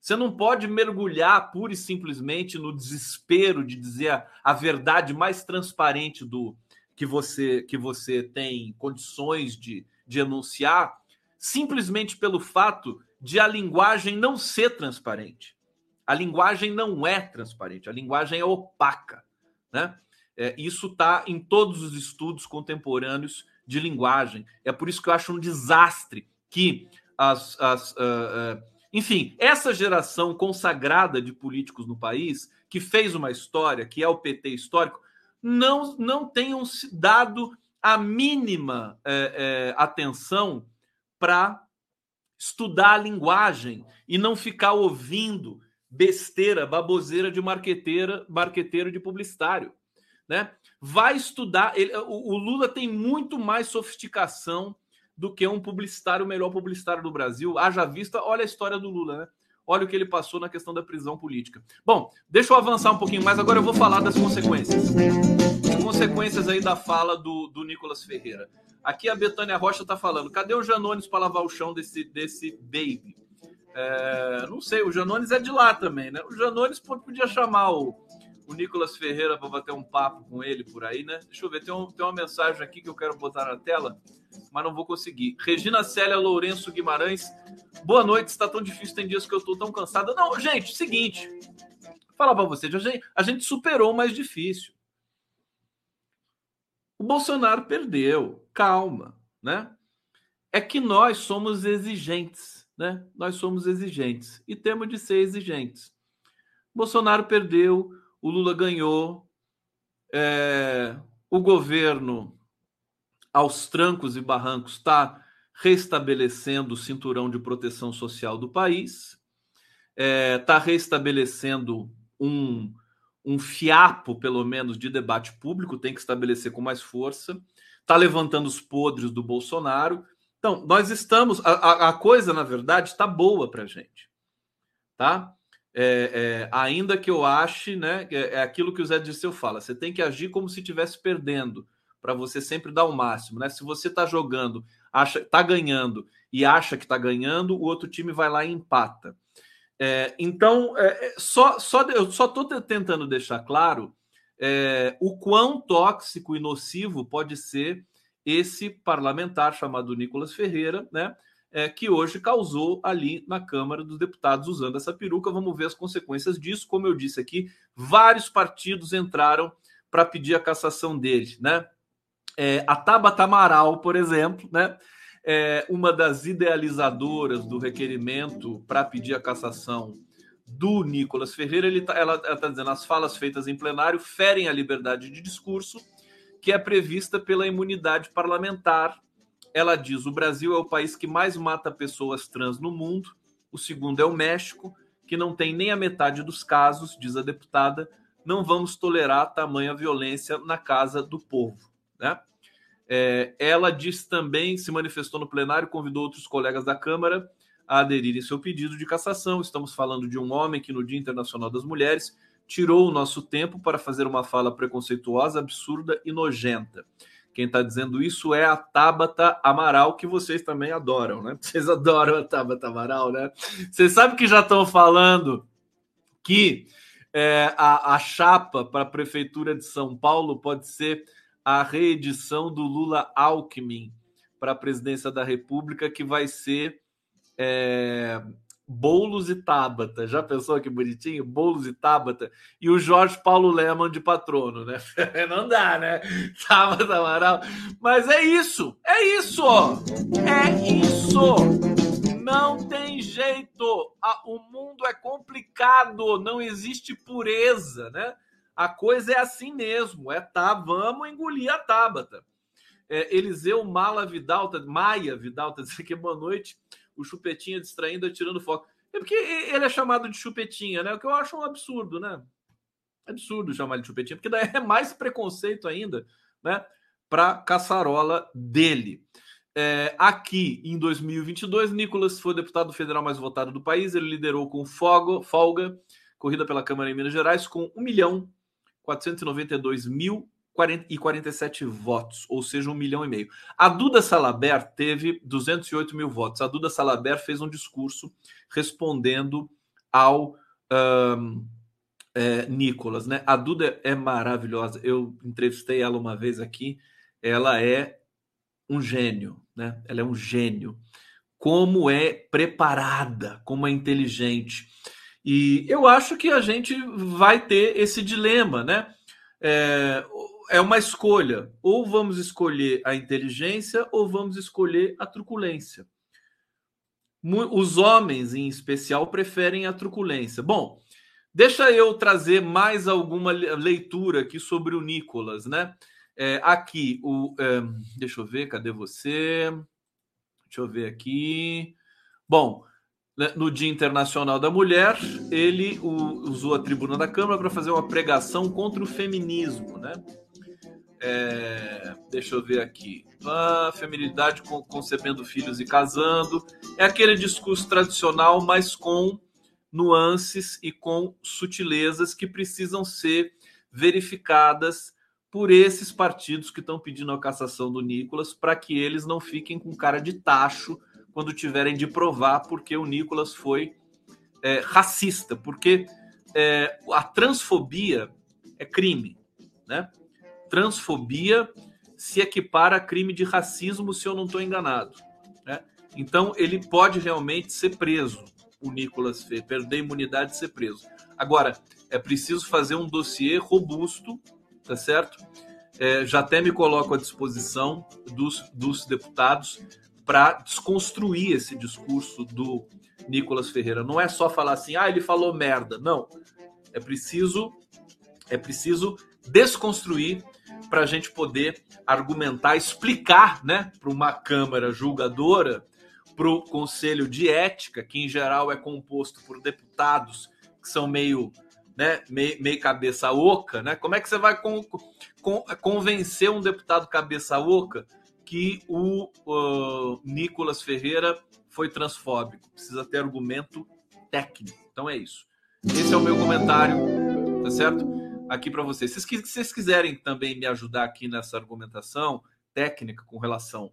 A: Você não pode mergulhar pura e simplesmente no desespero de dizer a, a verdade mais transparente do, que você que você tem condições de, de enunciar, simplesmente pelo fato de a linguagem não ser transparente. A linguagem não é transparente, a linguagem é opaca. Né? É, isso está em todos os estudos contemporâneos de linguagem. É por isso que eu acho um desastre que as. as uh, uh, enfim, essa geração consagrada de políticos no país, que fez uma história, que é o PT histórico, não, não tenham dado a mínima é, é, atenção para estudar a linguagem e não ficar ouvindo besteira, baboseira de marqueteira, marqueteiro de publicitário, né? Vai estudar. Ele, o, o, Lula tem muito mais sofisticação do que um publicitário, o melhor publicitário do Brasil. Haja vista, olha a história do Lula, né? Olha o que ele passou na questão da prisão política. Bom, deixa eu avançar um pouquinho mais. Agora eu vou falar das consequências. Consequências aí da fala do, do Nicolas Ferreira. Aqui a Betânia Rocha está falando: cadê o Janones para lavar o chão desse, desse baby? É, não sei, o Janones é de lá também, né? O Janones podia chamar o, o Nicolas Ferreira para bater um papo com ele por aí, né? Deixa eu ver, tem, um, tem uma mensagem aqui que eu quero botar na tela, mas não vou conseguir. Regina Célia Lourenço Guimarães, boa noite, está tão difícil, tem dias que eu estou tão cansada. Não, gente, seguinte, falar para vocês, a gente, a gente superou o mais difícil. O Bolsonaro perdeu, calma, né? É que nós somos exigentes né? Nós somos exigentes e temos de ser exigentes. Bolsonaro perdeu, o Lula ganhou, é, o governo, aos trancos e barrancos, está restabelecendo o cinturão de proteção social do país, está é, tá restabelecendo um, um fiapo, pelo menos, de debate público, tem que estabelecer com mais força, está levantando os podres do Bolsonaro então, nós estamos. A, a coisa, na verdade, está boa para gente. Tá? É, é, ainda que eu ache, né? É, é, aquilo que o Zé Dirceu fala: você tem que agir como se estivesse perdendo, para você sempre dar o máximo. Né? Se você está jogando, acha está ganhando e acha que está ganhando, o outro time vai lá e empata. É, então, é, só, só, eu só estou tentando deixar claro o quão tóxico e nocivo pode ser esse parlamentar chamado Nicolas Ferreira, né? É, que hoje causou ali na Câmara dos Deputados usando essa peruca. Vamos ver as consequências disso. Como eu disse aqui, vários partidos entraram para pedir a cassação dele, né? É, a Tabata Amaral, por exemplo, né? É uma das idealizadoras do requerimento para pedir a cassação do Nicolas Ferreira. Ele tá, ela está dizendo as falas feitas em plenário ferem a liberdade de discurso que é prevista pela imunidade parlamentar. Ela diz: o Brasil é o país que mais mata pessoas trans no mundo. O segundo é o México, que não tem nem a metade dos casos, diz a deputada. Não vamos tolerar tamanha violência na casa do povo. Né? É, ela disse também, se manifestou no plenário, convidou outros colegas da Câmara a aderirem seu pedido de cassação. Estamos falando de um homem que, no Dia Internacional das Mulheres, tirou o nosso tempo para fazer uma fala preconceituosa, absurda e nojenta. Quem está dizendo isso é a Tabata Amaral, que vocês também adoram, né? Vocês adoram a Tabata Amaral, né? Vocês sabem que já estão falando que é, a, a chapa para a Prefeitura de São Paulo pode ser a reedição do Lula Alckmin para a presidência da República, que vai ser é, Boulos e Tabata. Já pensou que bonitinho? Boulos e Tabata. E o Jorge Paulo Leman de patrono, né? Não dá, né? Tabata Amaral. Mas é isso. É isso. É isso. Não tem jeito. O mundo é complicado. Não existe pureza, né? A coisa é assim mesmo. É tá, vamos engolir a Tabata. É, Eliseu Mala Vidal, Maia Vidal, tá dizendo boa noite o Chupetinha distraindo, tirando foco. É porque ele é chamado de Chupetinha, né? O que eu acho um absurdo, né? Absurdo chamar ele de Chupetinha, porque daí é mais preconceito ainda, né? Para caçarola dele. É, aqui em 2022, Nicolas foi o deputado federal mais votado do país. Ele liderou com folga, folga corrida pela Câmara em Minas Gerais, com 1 milhão 492 mil e 47 votos, ou seja, um milhão e meio. A Duda Salaber teve 208 mil votos. A Duda Salaber fez um discurso respondendo ao, um, é, Nicolas, né? A Duda é maravilhosa. Eu entrevistei ela uma vez aqui. Ela é um gênio, né? Ela é um gênio. Como é preparada, como é inteligente. E eu acho que a gente vai ter esse dilema, né? É, é uma escolha. Ou vamos escolher a inteligência ou vamos escolher a truculência. Os homens, em especial, preferem a truculência. Bom, Deixa eu trazer mais alguma leitura aqui sobre o Nicolas, né? É, aqui, o, é, deixa eu ver, cadê você? Deixa eu ver aqui. Bom, né, no Dia Internacional da Mulher, ele usou a tribuna da Câmara para fazer uma pregação contra o feminismo, né? É, deixa eu ver aqui. Ah, feminilidade concebendo filhos e casando. É aquele discurso tradicional, mas com nuances e com sutilezas que precisam ser verificadas por esses partidos que estão pedindo a cassação do Nicolas, para que eles não fiquem com cara de tacho quando tiverem de provar porque o Nicolas foi é, racista, porque é, a transfobia é crime, né? Transfobia se equipara a crime de racismo, se eu não estou enganado. Né? Então ele pode realmente ser preso o Nicolas fez, perder a imunidade e ser preso. Agora, é preciso fazer um dossiê robusto, tá certo? É, já até me coloco à disposição dos, dos deputados para desconstruir esse discurso do Nicolas Ferreira. Não é só falar assim, ah, ele falou merda. Não. É preciso, é preciso desconstruir para a gente poder argumentar, explicar, né, para uma Câmara julgadora para o Conselho de Ética, que em geral é composto por deputados que são meio, né, meio, meio cabeça oca, né? Como é que você vai con, con, convencer um deputado cabeça oca que o uh, Nicolas Ferreira foi transfóbico? Precisa ter argumento técnico. Então é isso. Esse é o meu comentário, tá certo? Aqui para vocês. Se vocês quiserem também me ajudar aqui nessa argumentação técnica com relação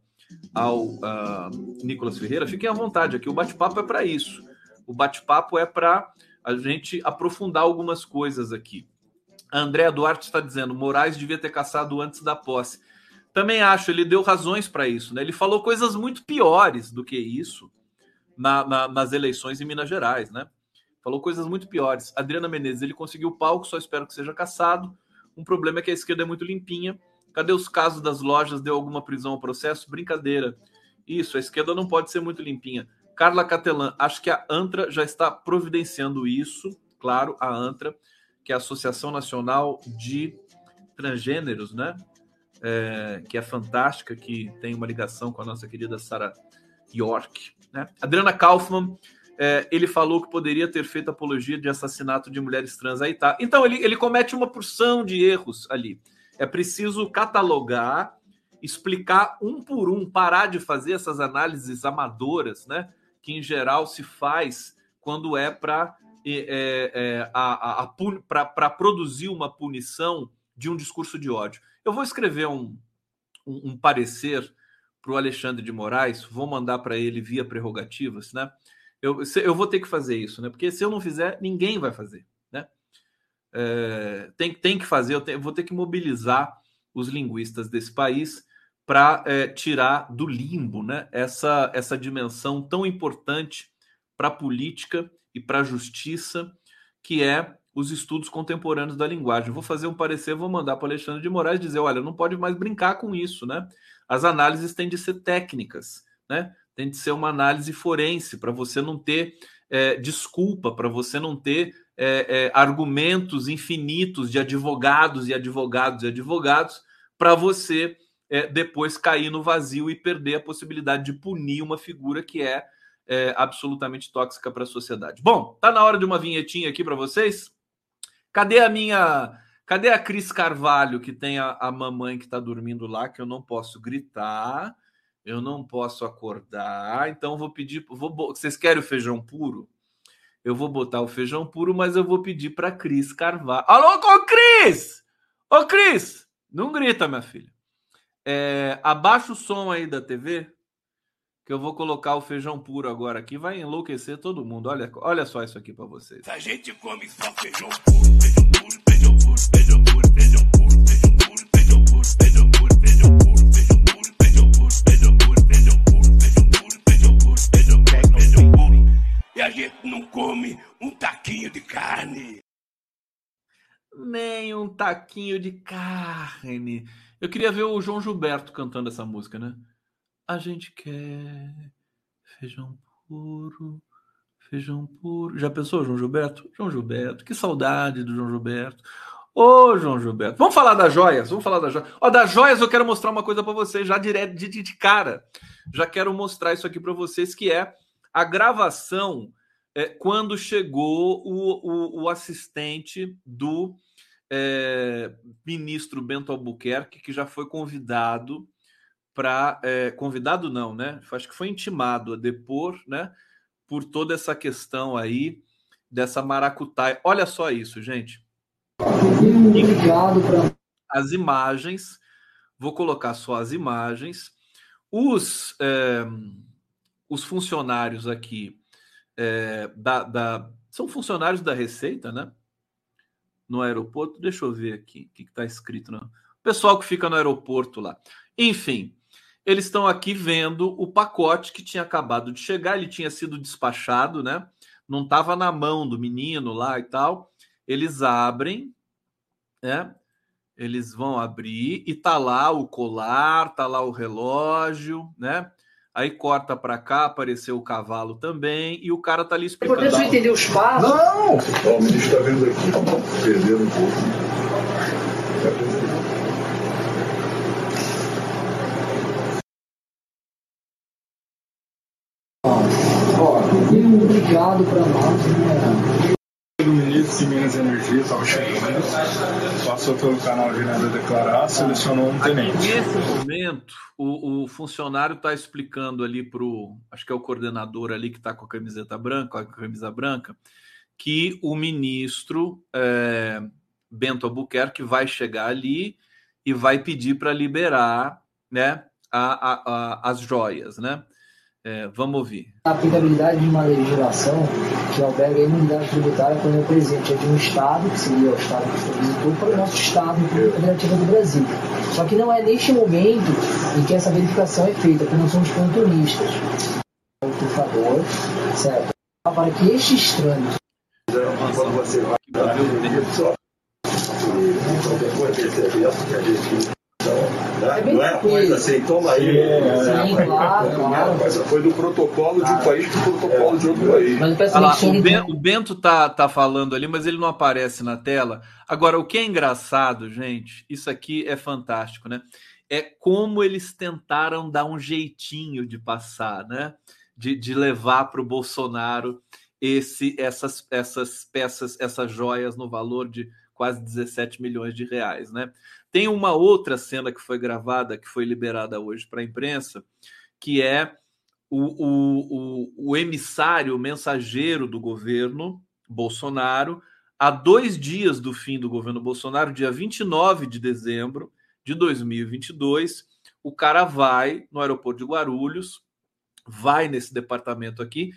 A: ao uh, Nicolas Ferreira, fiquem à vontade aqui. O bate-papo é para isso. O bate-papo é para a gente aprofundar algumas coisas aqui. A Andréa Duarte está dizendo: Moraes devia ter caçado antes da posse. Também acho, ele deu razões para isso. Né? Ele falou coisas muito piores do que isso na, na, nas eleições em Minas Gerais. Né? Falou coisas muito piores. Adriana Menezes, ele conseguiu o palco, só espero que seja caçado. Um problema é que a esquerda é muito limpinha Cadê os casos das lojas? Deu alguma prisão ao processo? Brincadeira. Isso, a esquerda não pode ser muito limpinha. Carla Catelan, acho que a ANTRA já está providenciando isso. Claro, a ANTRA, que é a Associação Nacional de Transgêneros, né? É, que é fantástica, que tem uma ligação com a nossa querida Sara York. Né? Adriana Kaufman, é, ele falou que poderia ter feito apologia de assassinato de mulheres trans. Aí tá. Então, ele, ele comete uma porção de erros ali. É preciso catalogar, explicar um por um, parar de fazer essas análises amadoras, né? Que em geral se faz quando é para é, é, para produzir uma punição de um discurso de ódio. Eu vou escrever um, um, um parecer para o Alexandre de Moraes, vou mandar para ele via prerrogativas, né? Eu, eu vou ter que fazer isso, né? Porque se eu não fizer, ninguém vai fazer é, tem, tem que fazer, eu tenho, vou ter que mobilizar os linguistas desse país para é, tirar do limbo né, essa, essa dimensão tão importante para a política e para a justiça, que é os estudos contemporâneos da linguagem. Vou fazer um parecer, vou mandar para Alexandre de Moraes dizer: olha, não pode mais brincar com isso, né? As análises têm de ser técnicas, né? Tem de ser uma análise forense para você não ter é, desculpa, para você não ter é, é, argumentos infinitos de advogados e advogados e advogados para você é, depois cair no vazio e perder a possibilidade de punir uma figura que é, é absolutamente tóxica para a sociedade. Bom, tá na hora de uma vinhetinha aqui para vocês. Cadê a minha. Cadê a Cris Carvalho, que tem a, a mamãe que está dormindo lá, que eu não posso gritar, eu não posso acordar, então vou pedir. Vou, vocês querem o feijão puro? Eu vou botar o feijão puro, mas eu vou pedir para Cris Carvalho. Alô, ô Cris! Ô Cris! Não grita, minha filha. É, abaixa o som aí da TV. que eu vou colocar o feijão puro agora aqui, vai enlouquecer todo mundo. Olha, olha só isso aqui para vocês.
C: A gente come só feijão puro, feijão puro, feijão puro, feijão puro, a gente não come um taquinho de carne.
A: Nem um taquinho de carne. Eu queria ver o João Gilberto cantando essa música, né? A gente quer feijão puro, feijão puro. Já pensou, João Gilberto? João Gilberto, que saudade do João Gilberto. Ô, João Gilberto, vamos falar das joias, vamos falar das joias. Ó, das joias eu quero mostrar uma coisa para vocês, já direto de, de, cara. Já quero mostrar isso aqui para vocês, que é a gravação é, quando chegou o, o, o assistente do é, ministro Bento Albuquerque, que já foi convidado para é, convidado não, né? Acho que foi intimado a depor, né? Por toda essa questão aí dessa maracutaia. Olha só isso, gente. As imagens, vou colocar só as imagens. Os, é, os funcionários aqui é, da, da, são funcionários da Receita, né? No aeroporto. Deixa eu ver aqui o que está escrito. Não? O pessoal que fica no aeroporto lá. Enfim, eles estão aqui vendo o pacote que tinha acabado de chegar, ele tinha sido despachado, né? Não estava na mão do menino lá e tal. Eles abrem, né? Eles vão abrir e tá lá o colar, tá lá o relógio, né? Aí corta para cá, apareceu o cavalo também, e o cara tá ali explicando.
B: É importante entender os passos.
D: Não! Ó, o ministro está vendo aqui, perdendo um pouco.
B: obrigado para nós. Né?
D: O ministro de Minas e Energia estava chegando, passou pelo canal de nada declarar, selecionou um tenente.
A: Nesse momento, o, o funcionário está explicando ali para o, acho que é o coordenador ali que está com a camiseta branca, com a camisa branca, que o ministro é, Bento Albuquerque vai chegar ali e vai pedir para liberar né, a, a, a, as joias, né? É, vamos ouvir.
B: A aplicabilidade de uma legislação que alberga a imunidade tributária quando é presente de um Estado, que seria o Estado que visitou, para o nosso Estado, Federativa do Brasil. Só que não é neste momento em que essa verificação é feita, porque nós somos contornistas. O tufador, certo? Para que estes trâmites. Quando você vai só
D: é não é coisa assim, toma aí. Sim, claro, claro. Foi do protocolo de um país para o protocolo de outro país.
A: Mas lá, o, ben, o Bento tá, tá falando ali, mas ele não aparece na tela. Agora, o que é engraçado, gente, isso aqui é fantástico, né? É como eles tentaram dar um jeitinho de passar, né? De, de levar para o Bolsonaro esse, essas, essas peças, essas joias no valor de quase 17 milhões de reais, né? Tem uma outra cena que foi gravada, que foi liberada hoje para a imprensa, que é o, o, o, emissário, o mensageiro do governo Bolsonaro, há dois dias do fim do governo Bolsonaro, dia 29 de dezembro de 2022, o cara vai no aeroporto de Guarulhos, vai nesse departamento aqui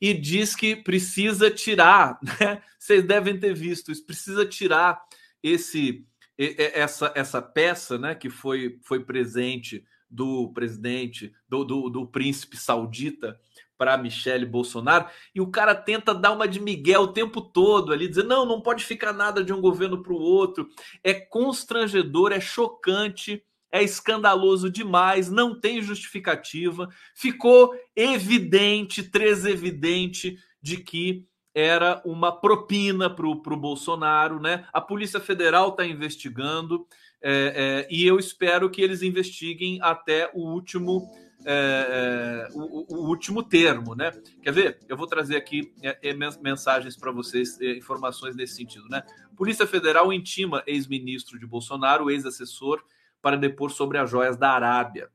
A: e diz que precisa tirar, né? Vocês devem ter visto isso, precisa tirar esse essa, essa peça né, que foi, foi presente do presidente, do, do, do príncipe saudita para Michele Bolsonaro, e o cara tenta dar uma de Miguel o tempo todo ali, dizer: não, não pode ficar nada de um governo para o outro. É constrangedor, é chocante, é escandaloso demais, não tem justificativa. Ficou evidente, três evidente, de que era uma propina para o Bolsonaro, né? A Polícia Federal está investigando é, é, e eu espero que eles investiguem até o último. É, é o, o, último termo, né? Quer ver? Eu vou trazer aqui é, é, mensagens para vocês, informações nesse sentido, né? Polícia Federal intima ex-ministro de Bolsonaro, ex-assessor, para depor sobre as joias da Arábia.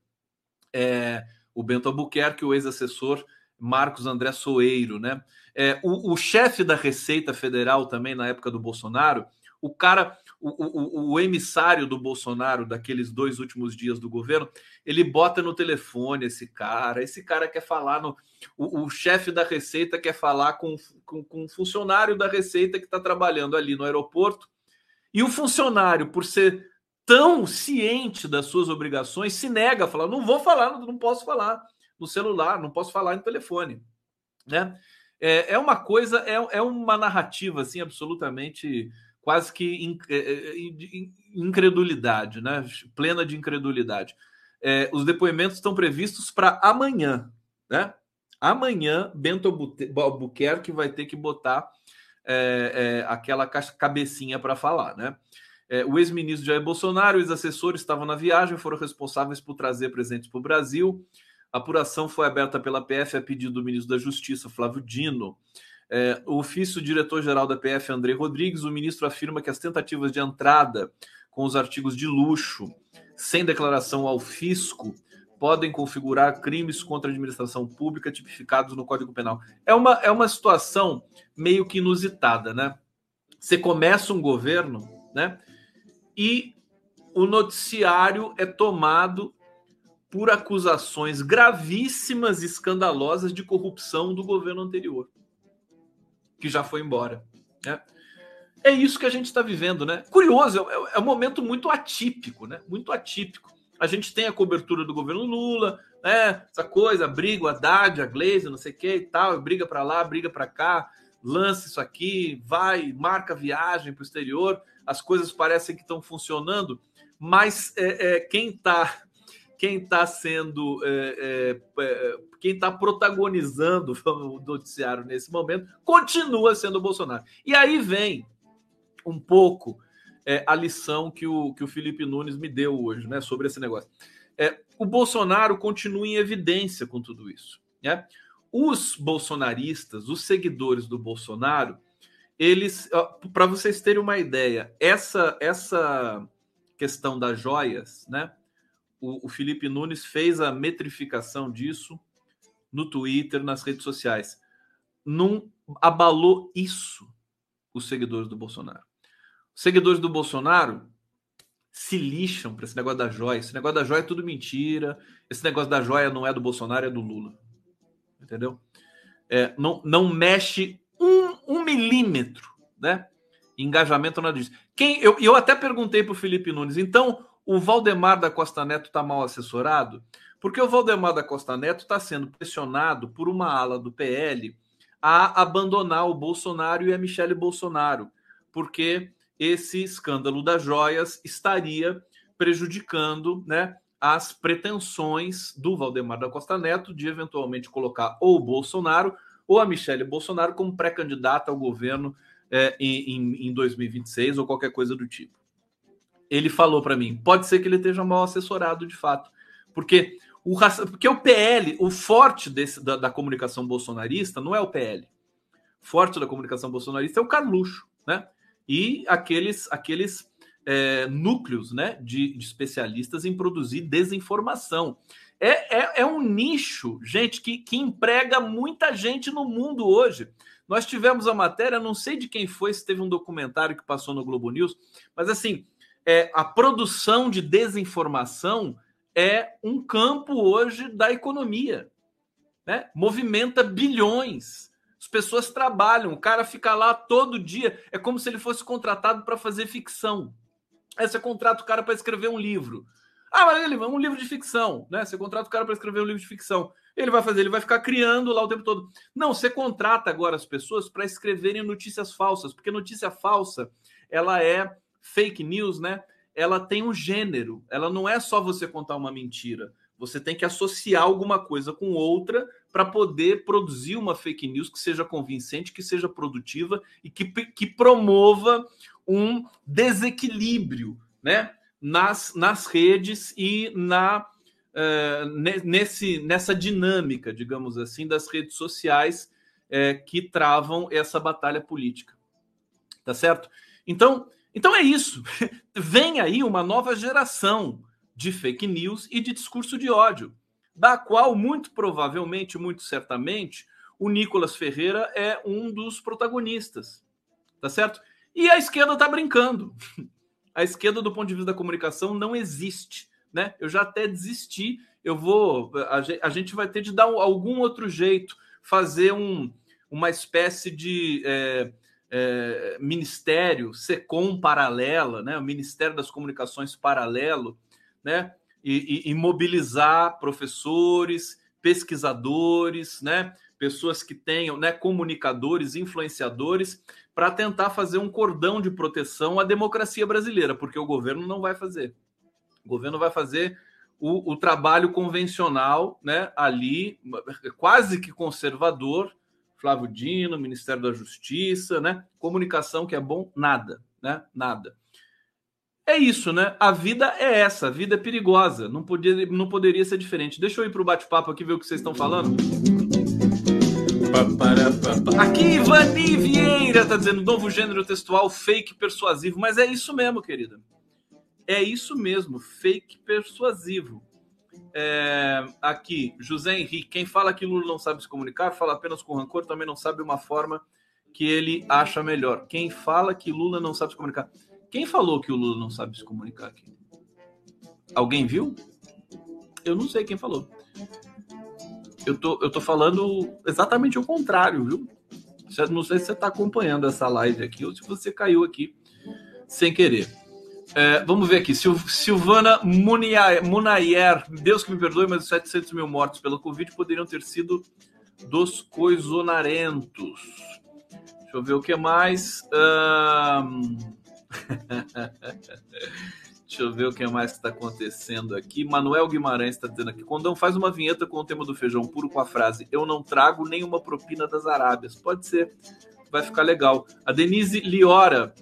A: o Bento Albuquerque, o ex-assessor Marcos André Soeiro, né? É, o, o chefe da Receita Federal também na época do Bolsonaro, O cara, o, o, o, emissário do Bolsonaro daqueles dois últimos dias do governo, ele bota no telefone esse cara, esse cara quer falar no. O, o chefe da Receita quer falar com, com, com um funcionário da Receita que está trabalhando ali no aeroporto, e o funcionário, por ser tão ciente das suas obrigações, se nega a falar: não vou falar, não posso falar no celular, não posso falar no telefone. Né? É, é uma coisa, é, é uma narrativa assim, absolutamente quase que é, é, incredulidade, né? plena de incredulidade. É, os depoimentos estão previstos para amanhã. Né? Amanhã, Bento Albuquerque vai ter que botar é, é, aquela cabecinha para falar. Né? o ex-ministro Jair Bolsonaro e os assessores estavam na viagem, foram responsáveis por trazer presentes para o Brasil. A apuração foi aberta pela PF a pedido do ministro da Justiça, Flávio Dino. É, o ofício diretor-geral da PF, André Rodrigues, o ministro afirma que as tentativas de entrada com os artigos de luxo, sem declaração ao fisco, podem configurar crimes contra a administração pública tipificados no Código Penal. É uma, é uma situação meio que inusitada, né? Você começa um governo, né? E o noticiário é tomado por acusações gravíssimas e escandalosas de corrupção do governo anterior que já foi embora. Né? É isso que a gente está vivendo, né? Curioso, é, é, um momento muito atípico, né? Muito atípico. A gente tem a cobertura do governo Lula, né? Essa coisa, briga, o Haddad, a Glaze, não sei o que e tal, briga para lá, briga para cá, lança isso aqui, vai, marca viagem para o exterior, as coisas parecem que estão funcionando, mas é, é, quem está quem está sendo é, é, é quem está protagonizando o noticiário nesse momento continua sendo o Bolsonaro. E aí vem um pouco é, a lição que o, que o Felipe Nunes me deu hoje, né, sobre esse negócio. É, o Bolsonaro continua em evidência com tudo isso. Né? Os bolsonaristas, os seguidores do Bolsonaro, eles, para vocês terem uma ideia, essa essa questão das joias, né? O, o Felipe Nunes fez a metrificação disso no Twitter, nas redes sociais. Não abalou isso os seguidores do Bolsonaro. Os seguidores do Bolsonaro se lixam para esse negócio da joia. Esse negócio da joia é tudo mentira. Esse negócio da joia não é do Bolsonaro, é do Lula. Entendeu? É, não, não mexe um, um milímetro, né? Engajamento nada disso. Quem, eu, eu até perguntei para o Felipe Nunes, então o Valdemar da Costa Neto está mal assessorado? Porque o Valdemar da Costa Neto está sendo pressionado por uma ala do PL a abandonar o Bolsonaro e a Michele Bolsonaro, porque esse escândalo das joias estaria prejudicando né, as pretensões do Valdemar da Costa Neto de eventualmente colocar ou o Bolsonaro ou a Michele Bolsonaro como pré-candidata ao governo é, em, em 2026 ou qualquer coisa do tipo. Ele falou para mim: pode ser que ele esteja mal assessorado de fato, porque o, porque o PL, o forte desse, da, da, comunicação bolsonarista não é o PL. Forte da comunicação bolsonarista é o Carluxo, né? E aqueles, aqueles é, núcleos né, de, de, especialistas em produzir desinformação. É, é, é um nicho, gente, que, que emprega muita gente no mundo hoje. Nós tivemos a matéria, não sei de quem foi, se teve um documentário que passou no Globo News, mas assim, é, a produção de desinformação é um campo hoje da economia. Né? Movimenta bilhões. As pessoas trabalham, o cara fica lá todo dia. É como se ele fosse contratado para fazer ficção. Aí você contrata o cara para escrever um livro. Ah, mas ele um livro de ficção, né? Você contrata o cara para escrever um livro de ficção. Ele vai fazer, ele vai ficar criando lá o tempo todo. Não, você contrata agora as pessoas para escreverem notícias falsas, porque notícia falsa, ela é fake news, né? ela tem um gênero. Ela não é só você contar uma mentira. Você tem que associar alguma coisa com outra para poder produzir uma fake news que seja convincente, que seja produtiva e que, que promova um desequilíbrio né? nas, nas redes e na, uh, nesse, nessa dinâmica, digamos assim, das redes sociais uh, que travam essa batalha política. Tá certo? Então, então é isso. Vem aí uma nova geração de fake news e de discurso de ódio, da qual muito provavelmente, muito certamente, o Nicolas Ferreira é um dos protagonistas. Tá certo? E a esquerda está brincando. A esquerda, do ponto de vista da comunicação, não existe. Né? Eu já até desisti. Eu vou. A gente vai ter de dar algum outro jeito, fazer um, uma espécie de é, é, ministério, SECOM paralela, né? o Ministério das Comunicações paralelo, né? e, e, e mobilizar professores, pesquisadores, né? pessoas que tenham, né, comunicadores, influenciadores, para tentar fazer um cordão de proteção à democracia brasileira, porque o governo não vai fazer. O governo vai fazer o, o trabalho convencional, né, ali, quase que conservador, Flávio Dino, Ministério da Justiça, né, comunicação que é bom, nada, né, nada. É isso, né? A vida é essa, a vida é perigosa, não, podia, não poderia ser diferente. Deixa eu ir para o bate-papo aqui ver o que vocês estão falando. Aqui Ivani Vieira tá dizendo novo gênero textual fake persuasivo, mas é isso mesmo, querida. É isso mesmo, fake persuasivo. É, aqui, José Henrique, quem fala que Lula não sabe se comunicar, fala apenas com rancor, também não sabe uma forma que ele acha melhor. Quem fala que Lula não sabe se comunicar. Quem falou que o Lula não sabe se comunicar aqui? Alguém viu? Eu não sei quem falou eu tô, eu tô falando exatamente o contrário, viu? Não sei se você está acompanhando essa live aqui ou se você caiu aqui sem querer. É, vamos ver aqui. Sil Silvana Munayer, Deus que me perdoe, mas os 700 mil mortos pela Covid poderiam ter sido dos coisonarentos. Deixa eu ver o que mais. Um... Deixa eu ver o que mais está acontecendo aqui. Manuel Guimarães está dizendo aqui: Condão faz uma vinheta com o tema do feijão puro com a frase: Eu não trago nenhuma propina das Arábias. Pode ser, vai ficar legal. A Denise Liora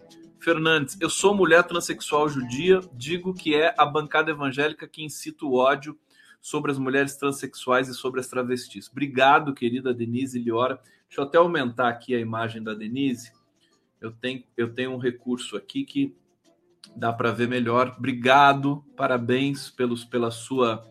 A: Fernandes: Eu sou mulher transexual judia. Digo que é a bancada evangélica que incita o ódio sobre as mulheres transexuais e sobre as travestis. Obrigado, querida Denise Liora. Deixa eu até aumentar aqui a imagem da Denise. Eu tenho, eu tenho um recurso aqui que dá para ver melhor. Obrigado, parabéns pelos, pela sua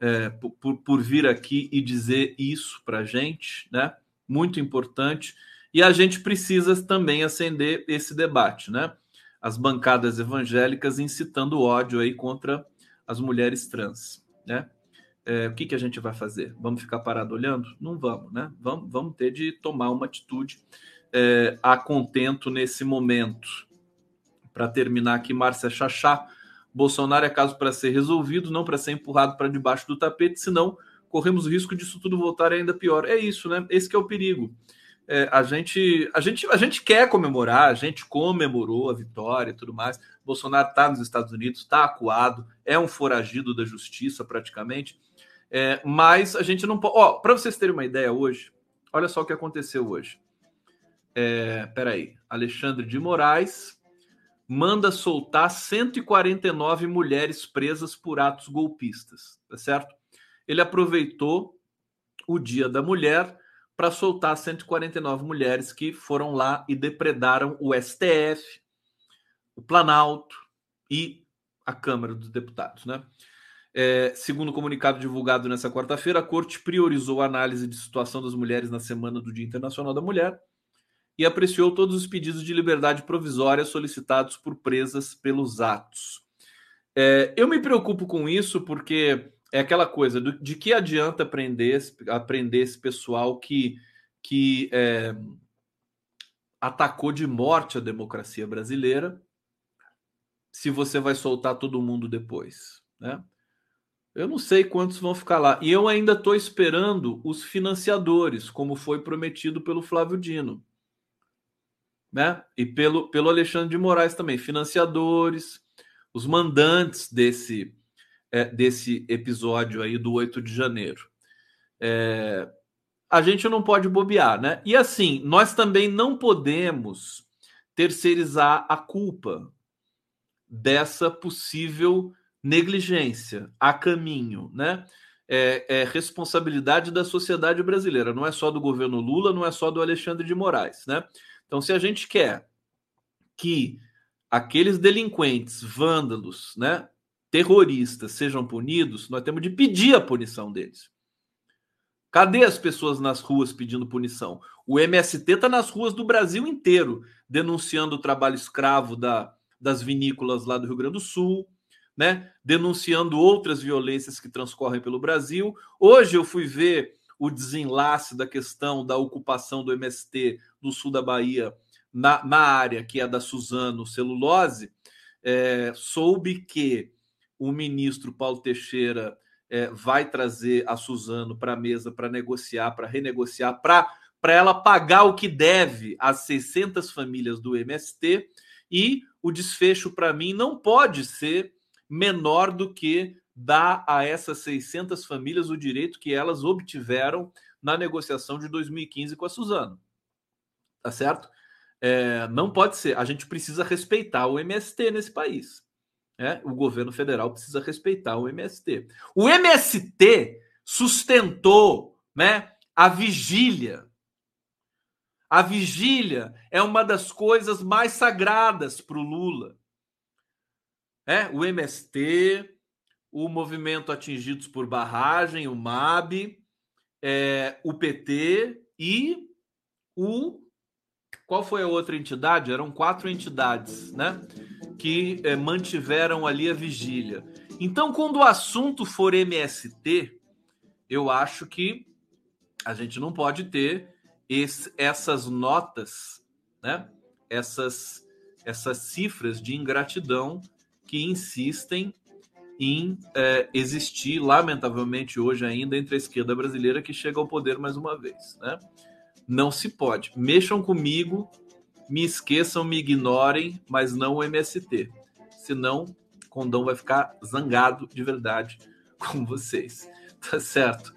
A: é, por, por vir aqui e dizer isso para gente, né? Muito importante. E a gente precisa também acender esse debate, né? As bancadas evangélicas incitando ódio aí contra as mulheres trans, né? É, o que, que a gente vai fazer? Vamos ficar parado olhando? Não vamos, né? Vamos, vamos ter de tomar uma atitude é, a contento nesse momento. Para terminar aqui, Márcia Chachá. Bolsonaro é caso para ser resolvido, não para ser empurrado para debaixo do tapete, senão corremos o risco disso tudo voltar ainda pior. É isso, né? Esse é o perigo. É, a, gente, a, gente, a gente quer comemorar, a gente comemorou a vitória e tudo mais. Bolsonaro está nos Estados Unidos, está acuado, é um foragido da justiça praticamente. É, mas a gente não pode. Para vocês terem uma ideia hoje, olha só o que aconteceu hoje. É, peraí. Alexandre de Moraes manda soltar 149 mulheres presas por atos golpistas, tá certo? Ele aproveitou o Dia da Mulher para soltar 149 mulheres que foram lá e depredaram o STF, o Planalto e a Câmara dos Deputados, né? É, segundo o comunicado divulgado nessa quarta-feira, a corte priorizou a análise de situação das mulheres na semana do Dia Internacional da Mulher e apreciou todos os pedidos de liberdade provisória solicitados por presas pelos atos. É, eu me preocupo com isso porque é aquela coisa do, de que adianta aprender, aprender esse pessoal que, que é, atacou de morte a democracia brasileira se você vai soltar todo mundo depois, né? Eu não sei quantos vão ficar lá. E eu ainda estou esperando os financiadores, como foi prometido pelo Flávio Dino né? E pelo, pelo Alexandre de Moraes também, financiadores, os mandantes desse, é, desse episódio aí do 8 de janeiro. É, a gente não pode bobear, né? E assim, nós também não podemos terceirizar a culpa dessa possível negligência a caminho, né? É, é, responsabilidade da sociedade brasileira, não é só do governo Lula, não é só do Alexandre de Moraes, né? Então, se a gente quer que aqueles delinquentes, vândalos, né, terroristas sejam punidos, nós temos de pedir a punição deles. Cadê as pessoas nas ruas pedindo punição? O MST está nas ruas do Brasil inteiro, denunciando o trabalho escravo da, das vinícolas lá do Rio Grande do Sul, né? denunciando outras violências que transcorrem pelo Brasil. Hoje eu fui ver o desenlace da questão da ocupação do MST do sul da Bahia na, na área que é da Suzano Celulose. É, soube que o ministro Paulo Teixeira é, vai trazer a Suzano para a mesa para negociar, para renegociar, para ela pagar o que deve às 600 famílias do MST. E o desfecho, para mim, não pode ser menor do que dar a essas 600 famílias o direito que elas obtiveram na negociação de 2015 com a Suzano. Tá certo? É, não pode ser. A gente precisa respeitar o MST nesse país. É, o governo federal precisa respeitar o MST. O MST sustentou né, a vigília. A vigília é uma das coisas mais sagradas para o Lula. É, o MST, o movimento Atingidos por Barragem, o MAB, é, o PT e o. Qual foi a outra entidade? Eram quatro entidades, né? Que é, mantiveram ali a vigília. Então, quando o assunto for MST, eu acho que a gente não pode ter esse, essas notas, né? essas, essas cifras de ingratidão que insistem em é, existir, lamentavelmente, hoje ainda, entre a esquerda brasileira que chega ao poder mais uma vez. Né? Não se pode. Mexam comigo me esqueçam, me ignorem, mas não o MST. Senão, Condão vai ficar zangado de verdade com vocês. Tá certo?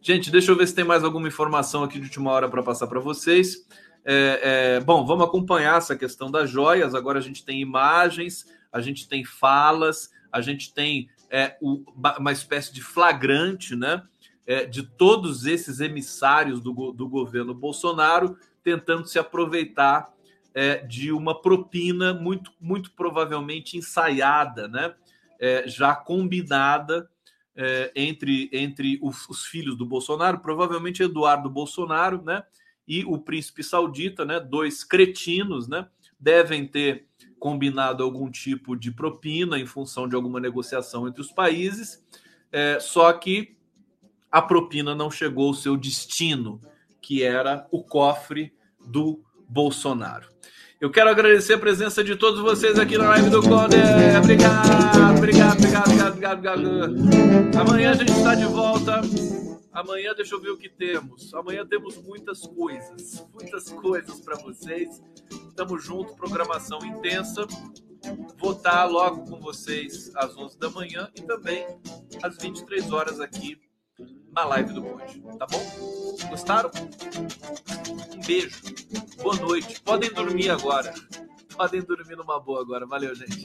A: Gente, deixa eu ver se tem mais alguma informação aqui de última hora para passar para vocês. É, é, bom, vamos acompanhar essa questão das joias. Agora a gente tem imagens, a gente tem falas, a gente tem é, o, uma espécie de flagrante, né? É, de todos esses emissários do, do governo Bolsonaro tentando se aproveitar é, de uma propina muito, muito provavelmente ensaiada, né? É, já combinada é, entre, entre os, os, filhos do Bolsonaro, provavelmente Eduardo Bolsonaro, né? E o príncipe saudita, né? Dois cretinos, né? Devem ter combinado algum tipo de propina em função de alguma negociação entre os países, é, só que a propina não chegou ao seu destino, que era o cofre do Bolsonaro. Eu quero agradecer a presença de todos vocês aqui na live do Conde. Obrigado, obrigado, obrigado, obrigado, obrigado. Amanhã a gente está de volta. Amanhã, deixa eu ver o que temos. Amanhã temos muitas coisas, muitas coisas para vocês. Estamos juntos, programação intensa. Vou estar logo com vocês às 11 da manhã e também às 23 horas aqui na live do Conde, tá bom? Gostaram? Um beijo, boa noite. Podem dormir agora. Podem dormir numa boa agora. Valeu, gente.